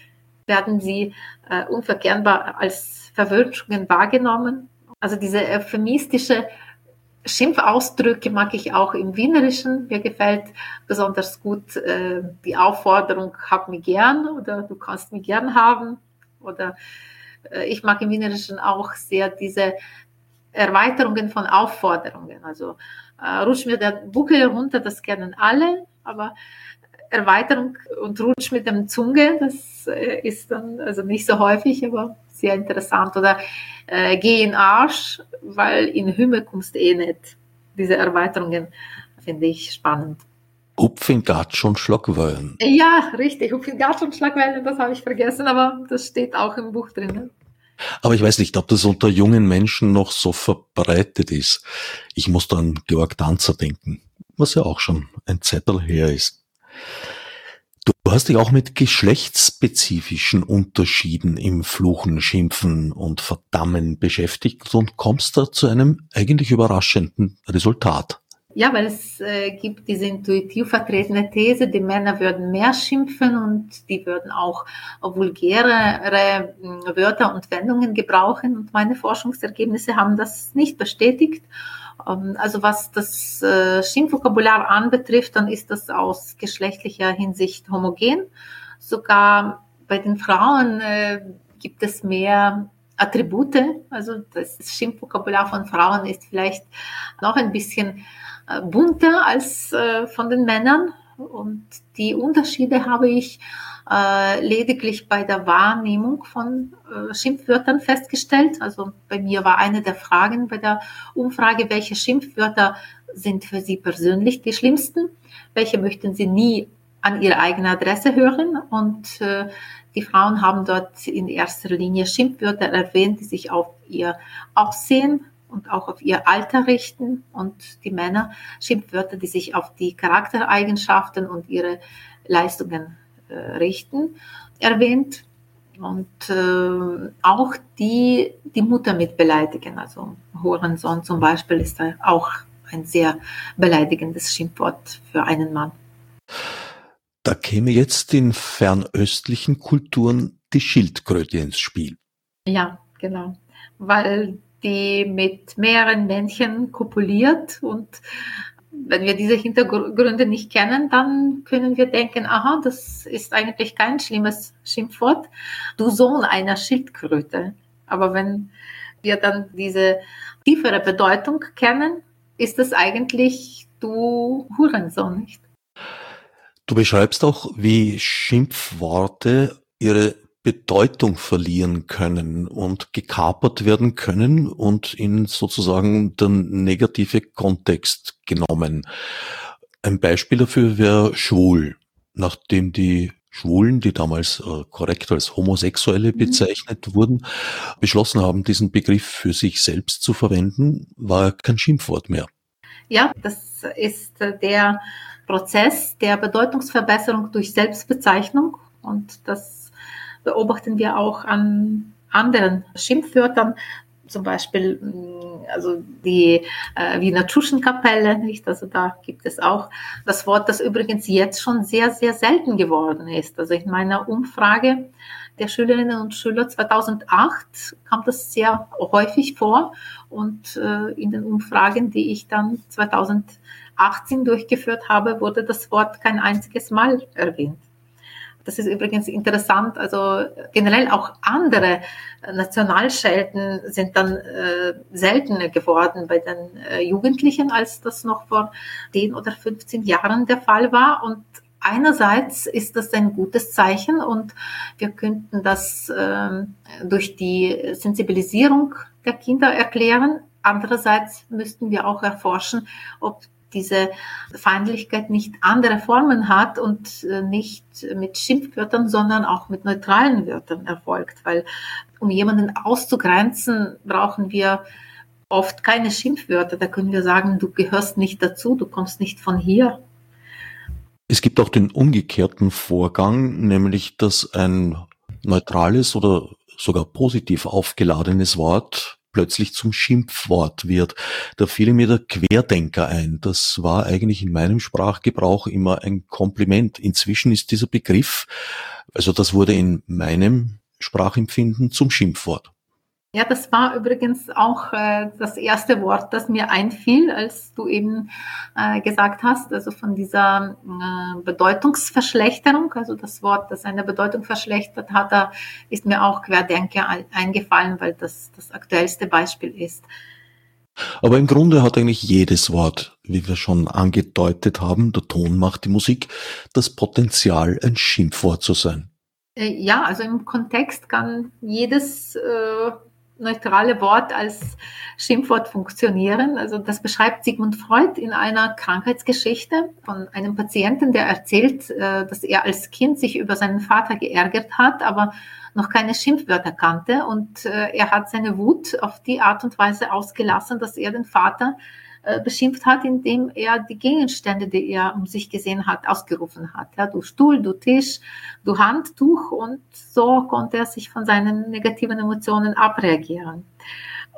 werden sie äh, unverkennbar als Verwünschungen wahrgenommen. Also diese euphemistische Schimpfausdrücke mag ich auch im Wienerischen. Mir gefällt besonders gut äh, die Aufforderung, hab mich gern oder du kannst mich gern haben. Oder äh, ich mag im Wienerischen auch sehr diese Erweiterungen von Aufforderungen. Also äh, rutscht mir der Buckel runter, das kennen alle, aber Erweiterung und Rutsch mit dem Zunge, das äh, ist dann also nicht so häufig, aber sehr interessant. Oder äh, geh in Arsch, weil in Hümme kommst eh nicht. Diese Erweiterungen finde ich spannend. Hupf in Gatsch und Schlagwellen. Ja, richtig. Hupf in Gatsch und Schlagwellen, das habe ich vergessen, aber das steht auch im Buch drin. Aber ich weiß nicht, ob das unter jungen Menschen noch so verbreitet ist. Ich muss da an Georg Danzer denken, was ja auch schon ein Zettel her ist. Du hast dich auch mit geschlechtsspezifischen Unterschieden im Fluchen, Schimpfen und Verdammen beschäftigt und kommst da zu einem eigentlich überraschenden Resultat. Ja, weil es äh, gibt diese intuitiv vertretene These, die Männer würden mehr schimpfen und die würden auch vulgärere äh, Wörter und Wendungen gebrauchen. Und meine Forschungsergebnisse haben das nicht bestätigt. Ähm, also was das äh, Schimpfvokabular anbetrifft, dann ist das aus geschlechtlicher Hinsicht homogen. Sogar bei den Frauen äh, gibt es mehr Attribute. Also das Schimpfvokabular von Frauen ist vielleicht noch ein bisschen bunter als äh, von den Männern. Und die Unterschiede habe ich äh, lediglich bei der Wahrnehmung von äh, Schimpfwörtern festgestellt. Also bei mir war eine der Fragen bei der Umfrage, welche Schimpfwörter sind für Sie persönlich die schlimmsten? Welche möchten Sie nie an Ihre eigene Adresse hören? Und äh, die Frauen haben dort in erster Linie Schimpfwörter erwähnt, die sich auf ihr Aussehen und auch auf ihr Alter richten und die Männer Schimpfwörter, die sich auf die Charaktereigenschaften und ihre Leistungen äh, richten, erwähnt. Und äh, auch die, die Mutter mit beleidigen, also Hurensohn zum Beispiel ist auch ein sehr beleidigendes Schimpfwort für einen Mann. Da käme jetzt in fernöstlichen Kulturen die Schildkröte ins Spiel. Ja, genau. Weil die mit mehreren Männchen kopuliert und wenn wir diese Hintergründe nicht kennen, dann können wir denken, aha, das ist eigentlich kein schlimmes Schimpfwort. Du Sohn einer Schildkröte. Aber wenn wir dann diese tiefere Bedeutung kennen, ist es eigentlich du Hurensohn, nicht? Du beschreibst auch, wie Schimpfworte ihre Bedeutung verlieren können und gekapert werden können und in sozusagen der negative Kontext genommen. Ein Beispiel dafür wäre schwul, nachdem die Schwulen, die damals äh, korrekt als Homosexuelle mhm. bezeichnet mhm. wurden, beschlossen haben, diesen Begriff für sich selbst zu verwenden, war kein Schimpfwort mehr. Ja, das ist der Prozess der Bedeutungsverbesserung durch Selbstbezeichnung und das beobachten wir auch an anderen Schimpfwörtern, zum Beispiel mm, also die äh, Wiener Tuschenkapelle, nicht? Also da gibt es auch das Wort, das übrigens jetzt schon sehr, sehr selten geworden ist. Also in meiner Umfrage der Schülerinnen und Schüler 2008 kam das sehr häufig vor und äh, in den Umfragen, die ich dann 2018 durchgeführt habe, wurde das Wort kein einziges Mal erwähnt. Das ist übrigens interessant. Also generell auch andere Nationalschelten sind dann äh, seltener geworden bei den äh, Jugendlichen, als das noch vor 10 oder 15 Jahren der Fall war. Und einerseits ist das ein gutes Zeichen und wir könnten das äh, durch die Sensibilisierung der Kinder erklären. Andererseits müssten wir auch erforschen, ob diese Feindlichkeit nicht andere Formen hat und äh, nicht mit Schimpfwörtern, sondern auch mit neutralen Wörtern erfolgt. Weil um jemanden auszugrenzen, brauchen wir oft keine Schimpfwörter. Da können wir sagen, du gehörst nicht dazu, du kommst nicht von hier. Es gibt auch den umgekehrten Vorgang, nämlich dass ein neutrales oder sogar positiv aufgeladenes Wort plötzlich zum Schimpfwort wird. Da fiel mir der Querdenker ein. Das war eigentlich in meinem Sprachgebrauch immer ein Kompliment. Inzwischen ist dieser Begriff, also das wurde in meinem Sprachempfinden zum Schimpfwort. Ja, das war übrigens auch äh, das erste Wort, das mir einfiel, als du eben äh, gesagt hast, also von dieser äh, Bedeutungsverschlechterung, also das Wort, das eine Bedeutung verschlechtert hat, da ist mir auch Querdenker eingefallen, weil das das aktuellste Beispiel ist. Aber im Grunde hat eigentlich jedes Wort, wie wir schon angedeutet haben, der Ton macht die Musik, das Potenzial, ein Schimpfwort zu sein. Äh, ja, also im Kontext kann jedes äh, neutrale Wort als Schimpfwort funktionieren. Also das beschreibt Sigmund Freud in einer Krankheitsgeschichte von einem Patienten, der erzählt, äh, dass er als Kind sich über seinen Vater geärgert hat, aber noch keine Schimpfwörter kannte und äh, er hat seine Wut auf die Art und Weise ausgelassen, dass er den Vater äh, beschimpft hat, indem er die Gegenstände, die er um sich gesehen hat, ausgerufen hat. Ja, du Stuhl, du Tisch, du Handtuch und so konnte er sich von seinen negativen Emotionen abreagieren.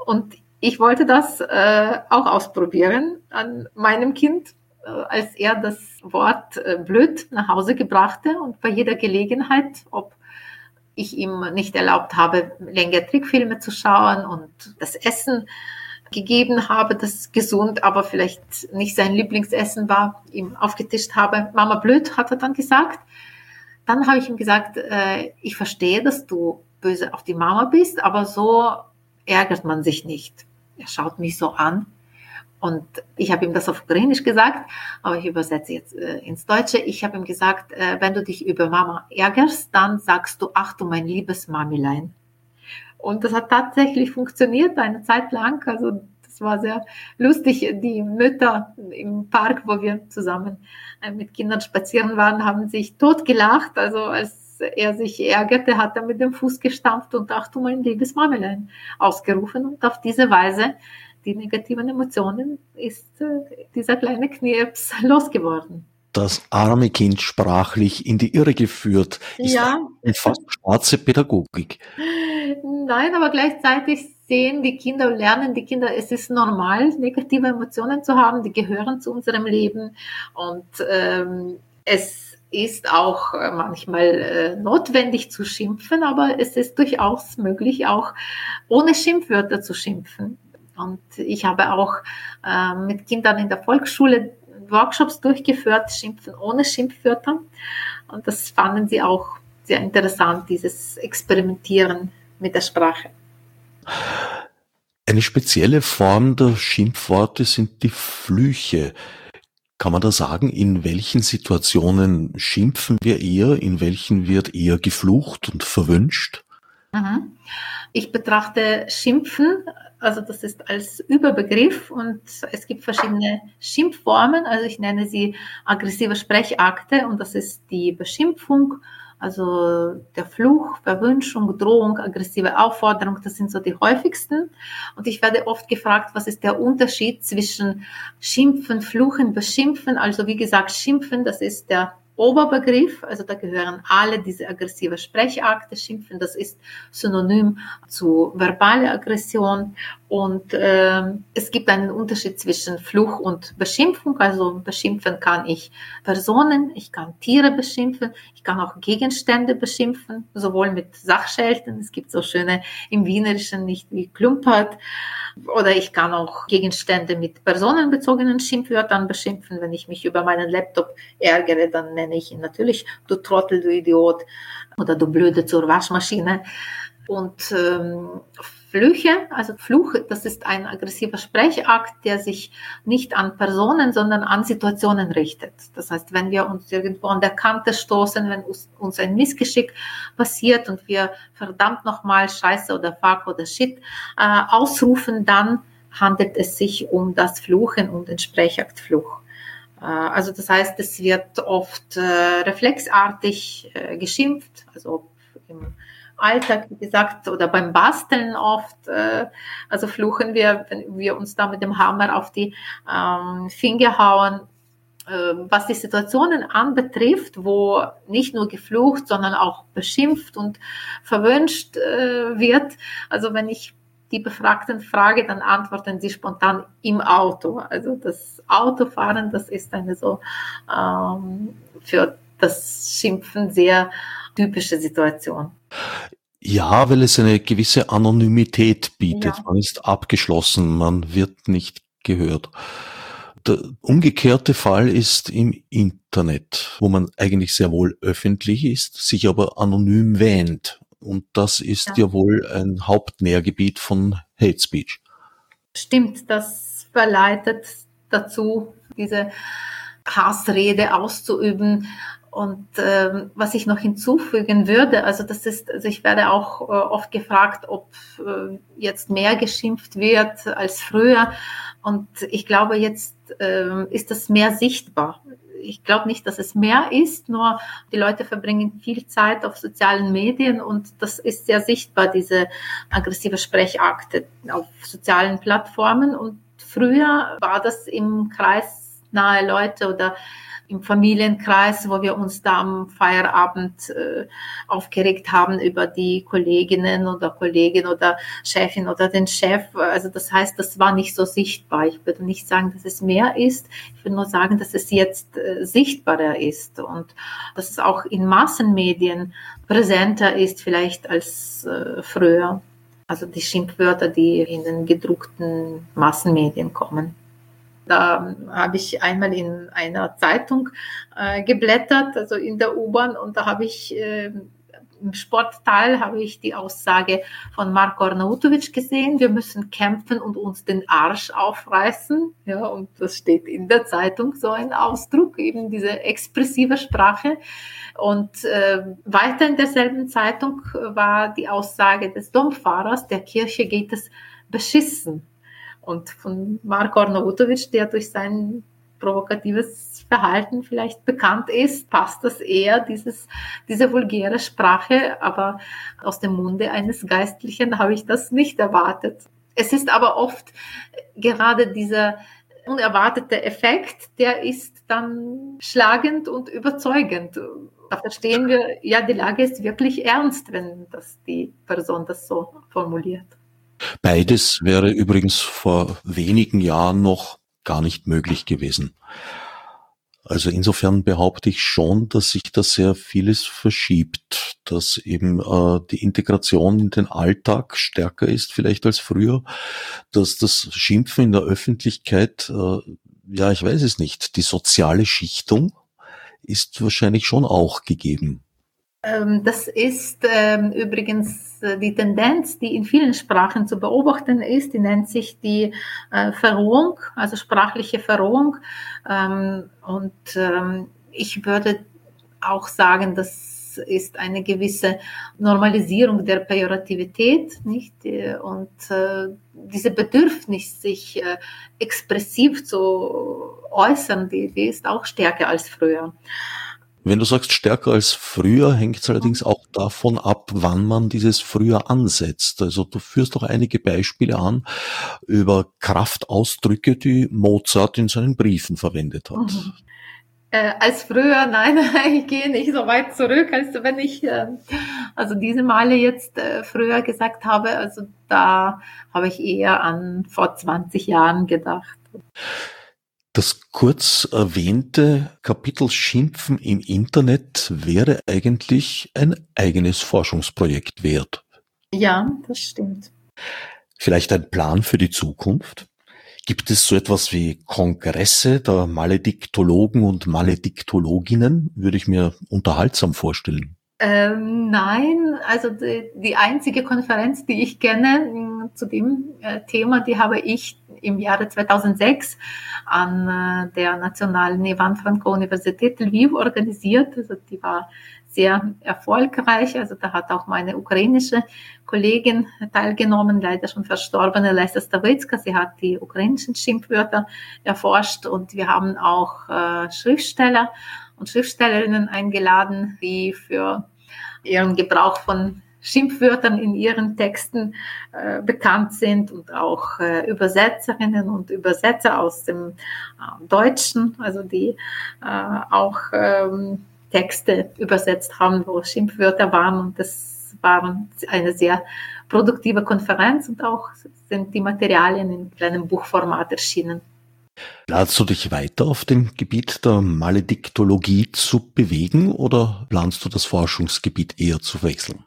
Und ich wollte das äh, auch ausprobieren an meinem Kind, äh, als er das Wort äh, blöd nach Hause gebrachte und bei jeder Gelegenheit, ob ich ihm nicht erlaubt habe, länger Trickfilme zu schauen und das Essen gegeben habe, das gesund, aber vielleicht nicht sein Lieblingsessen war, ihm aufgetischt habe. Mama blöd, hat er dann gesagt. Dann habe ich ihm gesagt, äh, ich verstehe, dass du böse auf die Mama bist, aber so ärgert man sich nicht. Er schaut mich so an und ich habe ihm das auf Ukrainisch gesagt, aber ich übersetze jetzt äh, ins Deutsche. Ich habe ihm gesagt, äh, wenn du dich über Mama ärgerst, dann sagst du, ach du mein liebes Mamilein. Und das hat tatsächlich funktioniert eine Zeit lang. Also das war sehr lustig. Die Mütter im Park, wo wir zusammen äh, mit Kindern spazieren waren, haben sich totgelacht. Also als er sich ärgerte, hat er mit dem Fuß gestampft und ach du mein liebes Marmelein ausgerufen. Und auf diese Weise die negativen Emotionen ist äh, dieser kleine Knirps <laughs> losgeworden das arme Kind sprachlich in die Irre geführt. Ist ja. eine fast schwarze Pädagogik. Nein, aber gleichzeitig sehen die Kinder lernen die Kinder, es ist normal, negative Emotionen zu haben, die gehören zu unserem Leben und ähm, es ist auch äh, manchmal äh, notwendig zu schimpfen, aber es ist durchaus möglich, auch ohne Schimpfwörter zu schimpfen. Und ich habe auch äh, mit Kindern in der Volksschule Workshops durchgeführt, Schimpfen ohne Schimpfwörter. Und das fanden sie auch sehr interessant, dieses Experimentieren mit der Sprache. Eine spezielle Form der Schimpfworte sind die Flüche. Kann man da sagen, in welchen Situationen schimpfen wir eher, in welchen wird eher geflucht und verwünscht? Mhm. Ich betrachte Schimpfen, also das ist als Überbegriff und es gibt verschiedene Schimpfformen, also ich nenne sie aggressive Sprechakte und das ist die Beschimpfung, also der Fluch, Verwünschung, Drohung, aggressive Aufforderung, das sind so die häufigsten. Und ich werde oft gefragt, was ist der Unterschied zwischen Schimpfen, Fluchen, Beschimpfen. Also wie gesagt, Schimpfen, das ist der Oberbegriff, also da gehören alle diese aggressive Sprechakte, Schimpfen, das ist synonym zu verbale Aggression und äh, es gibt einen Unterschied zwischen Fluch und Beschimpfung. Also beschimpfen kann ich Personen, ich kann Tiere beschimpfen, ich kann auch Gegenstände beschimpfen, sowohl mit Sachschelten, es gibt so schöne im Wienerischen nicht wie Klumpert, oder ich kann auch Gegenstände mit personenbezogenen Schimpfwörtern beschimpfen. Wenn ich mich über meinen Laptop ärgere, dann nenne ich ihn natürlich du Trottel, du Idiot oder du Blöde zur Waschmaschine. Und ähm, Flüche, also Fluch, das ist ein aggressiver Sprechakt, der sich nicht an Personen, sondern an Situationen richtet. Das heißt, wenn wir uns irgendwo an der Kante stoßen, wenn uns ein Missgeschick passiert und wir verdammt nochmal Scheiße oder Fuck oder Shit äh, ausrufen, dann handelt es sich um das Fluchen, um den Sprechaktfluch. Äh, also das heißt, es wird oft äh, reflexartig äh, geschimpft, also im Alltag, wie gesagt, oder beim Basteln oft, äh, also fluchen wir, wenn wir uns da mit dem Hammer auf die ähm, Finger hauen. Äh, was die Situationen anbetrifft, wo nicht nur geflucht, sondern auch beschimpft und verwünscht äh, wird. Also wenn ich die Befragten frage, dann antworten sie spontan im Auto. Also das Autofahren, das ist eine so ähm, für das Schimpfen sehr typische Situation. Ja, weil es eine gewisse Anonymität bietet. Ja. Man ist abgeschlossen, man wird nicht gehört. Der umgekehrte Fall ist im Internet, wo man eigentlich sehr wohl öffentlich ist, sich aber anonym wähnt. Und das ist ja, ja wohl ein Hauptnährgebiet von Hate Speech. Stimmt, das verleitet dazu, diese Hassrede auszuüben. Und ähm, was ich noch hinzufügen würde, also das ist, also ich werde auch äh, oft gefragt, ob äh, jetzt mehr geschimpft wird als früher. Und ich glaube, jetzt äh, ist das mehr sichtbar. Ich glaube nicht, dass es mehr ist, nur die Leute verbringen viel Zeit auf sozialen Medien und das ist sehr sichtbar, diese aggressive Sprechakte auf sozialen Plattformen. Und früher war das im Kreis nahe Leute oder im Familienkreis, wo wir uns da am Feierabend äh, aufgeregt haben über die Kolleginnen oder Kollegin oder Chefin oder den Chef. Also das heißt, das war nicht so sichtbar. Ich würde nicht sagen, dass es mehr ist. Ich würde nur sagen, dass es jetzt äh, sichtbarer ist und dass es auch in Massenmedien präsenter ist vielleicht als äh, früher. Also die Schimpfwörter, die in den gedruckten Massenmedien kommen. Da habe ich einmal in einer Zeitung äh, geblättert, also in der U-Bahn, und da habe ich äh, im Sportteil habe ich die Aussage von Marko Arnautovic gesehen, wir müssen kämpfen und uns den Arsch aufreißen. Ja, und das steht in der Zeitung, so ein Ausdruck, eben diese expressive Sprache. Und äh, weiter in derselben Zeitung war die Aussage des Domfahrers, der Kirche geht es beschissen. Und von Marko Arnautovic, der durch sein provokatives Verhalten vielleicht bekannt ist, passt das eher, dieses, diese vulgäre Sprache, aber aus dem Munde eines Geistlichen habe ich das nicht erwartet. Es ist aber oft gerade dieser unerwartete Effekt, der ist dann schlagend und überzeugend. Da verstehen wir, ja, die Lage ist wirklich ernst, wenn das die Person das so formuliert. Beides wäre übrigens vor wenigen Jahren noch gar nicht möglich gewesen. Also insofern behaupte ich schon, dass sich da sehr vieles verschiebt, dass eben äh, die Integration in den Alltag stärker ist vielleicht als früher, dass das Schimpfen in der Öffentlichkeit, äh, ja, ich weiß es nicht, die soziale Schichtung ist wahrscheinlich schon auch gegeben. Ähm, das ist ähm, übrigens äh, die Tendenz, die in vielen Sprachen zu beobachten ist. Die nennt sich die äh, Verrohung, also sprachliche Verrohung. Ähm, und ich würde auch sagen, das ist eine gewisse Normalisierung der Pejorativität, nicht? Und äh, diese Bedürfnis, sich expressiv zu äußern, die, die ist auch stärker als früher. Wenn du sagst stärker als früher, hängt es allerdings auch davon ab, wann man dieses früher ansetzt. Also du führst doch einige Beispiele an über Kraftausdrücke, die Mozart in seinen Briefen verwendet hat. Mhm. Äh, als früher, nein, <laughs> ich gehe nicht so weit zurück, als wenn ich äh, also diese Male jetzt äh, früher gesagt habe. Also da habe ich eher an vor 20 Jahren gedacht. Das kurz erwähnte Kapitel Schimpfen im Internet wäre eigentlich ein eigenes Forschungsprojekt wert. Ja, das stimmt. Vielleicht ein Plan für die Zukunft? Gibt es so etwas wie Kongresse der Malediktologen und Malediktologinnen? Würde ich mir unterhaltsam vorstellen. Ähm, nein, also die, die, einzige Konferenz, die ich kenne mm, zu dem äh, Thema, die habe ich im Jahre 2006 an äh, der Nationalen Ivan Franko Universität Lviv organisiert. Also die war sehr erfolgreich. Also da hat auch meine ukrainische Kollegin teilgenommen, leider schon verstorbene Lesa Stavitska. Sie hat die ukrainischen Schimpfwörter erforscht und wir haben auch äh, Schriftsteller und Schriftstellerinnen eingeladen, die für ihren Gebrauch von Schimpfwörtern in ihren Texten äh, bekannt sind und auch äh, Übersetzerinnen und Übersetzer aus dem äh, Deutschen, also die äh, auch ähm, Texte übersetzt haben, wo Schimpfwörter waren und das war eine sehr produktive Konferenz und auch sind die Materialien in kleinem Buchformat erschienen. Planst du dich weiter auf dem Gebiet der Malediktologie zu bewegen oder planst du das Forschungsgebiet eher zu wechseln?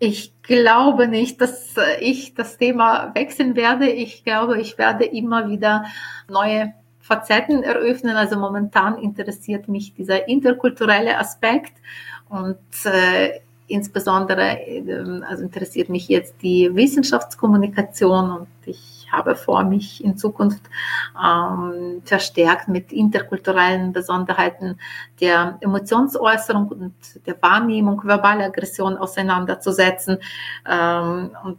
Ich glaube nicht, dass ich das Thema wechseln werde. Ich glaube, ich werde immer wieder neue Facetten eröffnen. Also momentan interessiert mich dieser interkulturelle Aspekt und äh, insbesondere äh, also interessiert mich jetzt die Wissenschaftskommunikation und ich habe vor, mich in Zukunft ähm, verstärkt mit interkulturellen Besonderheiten der Emotionsäußerung und der Wahrnehmung verbaler Aggression auseinanderzusetzen. Ähm, und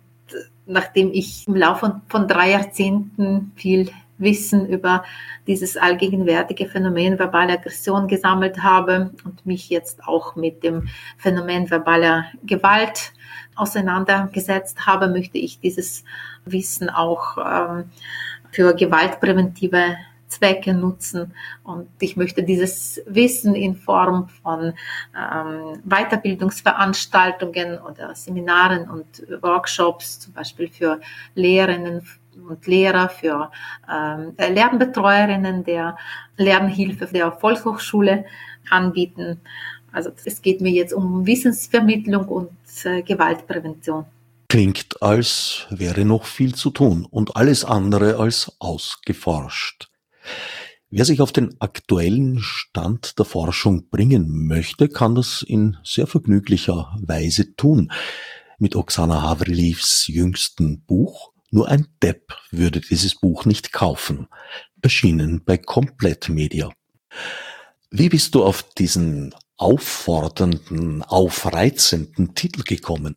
nachdem ich im Laufe von drei Jahrzehnten viel Wissen über dieses allgegenwärtige Phänomen verbale Aggression gesammelt habe und mich jetzt auch mit dem Phänomen verbaler Gewalt auseinandergesetzt habe, möchte ich dieses Wissen auch ähm, für gewaltpräventive Zwecke nutzen. Und ich möchte dieses Wissen in Form von ähm, Weiterbildungsveranstaltungen oder Seminaren und Workshops, zum Beispiel für Lehrerinnen und Lehrer, für ähm, Lernbetreuerinnen der Lernhilfe der Volkshochschule anbieten. Also es geht mir jetzt um Wissensvermittlung und äh, Gewaltprävention. Klingt, als wäre noch viel zu tun und alles andere als ausgeforscht. Wer sich auf den aktuellen Stand der Forschung bringen möchte, kann das in sehr vergnüglicher Weise tun. Mit Oksana Havrilievs jüngsten Buch Nur ein Depp würde dieses Buch nicht kaufen, erschienen bei Komplett Media. Wie bist du auf diesen auffordernden, aufreizenden Titel gekommen?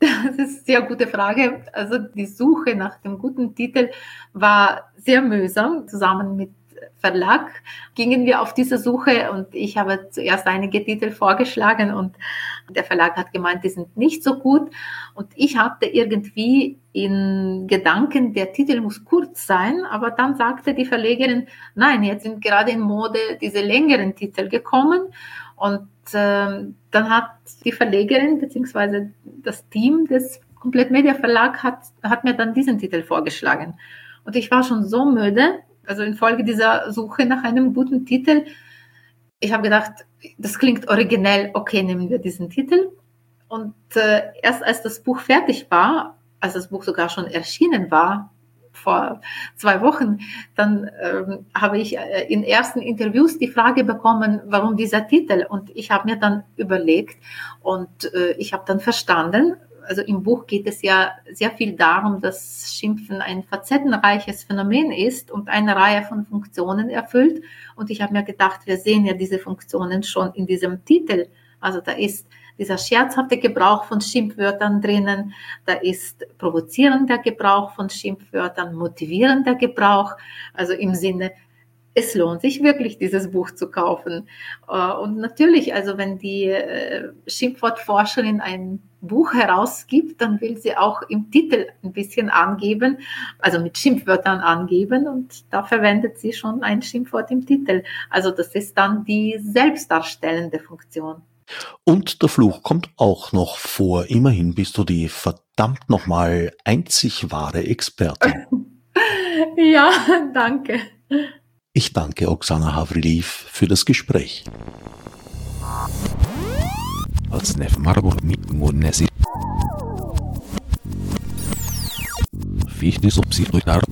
Das ist eine sehr gute Frage. Also die Suche nach dem guten Titel war sehr mühsam. Zusammen mit Verlag gingen wir auf diese Suche und ich habe zuerst einige Titel vorgeschlagen und der Verlag hat gemeint, die sind nicht so gut. Und ich hatte irgendwie in Gedanken, der Titel muss kurz sein, aber dann sagte die Verlegerin, nein, jetzt sind gerade in Mode diese längeren Titel gekommen und äh, dann hat die Verlegerin bzw. das Team des Komplettmedia Verlag hat, hat mir dann diesen Titel vorgeschlagen. Und ich war schon so müde, also infolge dieser Suche nach einem guten Titel. Ich habe gedacht, das klingt originell, okay, nehmen wir diesen Titel. Und äh, erst als das Buch fertig war, als das Buch sogar schon erschienen war, vor zwei Wochen, dann ähm, habe ich äh, in ersten Interviews die Frage bekommen, warum dieser Titel. Und ich habe mir dann überlegt und äh, ich habe dann verstanden, also im Buch geht es ja sehr viel darum, dass Schimpfen ein facettenreiches Phänomen ist und eine Reihe von Funktionen erfüllt. Und ich habe mir gedacht, wir sehen ja diese Funktionen schon in diesem Titel. Also da ist dieser scherzhafte Gebrauch von Schimpfwörtern drinnen, da ist provozierender Gebrauch von Schimpfwörtern, motivierender Gebrauch, also im Sinne, es lohnt sich wirklich, dieses Buch zu kaufen. Äh, und natürlich, also wenn die äh, Schimpfwortforscherin ein Buch herausgibt, dann will sie auch im Titel ein bisschen angeben, also mit Schimpfwörtern angeben und da verwendet sie schon ein Schimpfwort im Titel. Also das ist dann die selbstdarstellende Funktion. Und der Fluch kommt auch noch vor. Immerhin bist du die verdammt nochmal einzig wahre Expertin. <laughs> ja, danke. Ich danke Oksana Havriliv für das Gespräch. Fichte subsidiar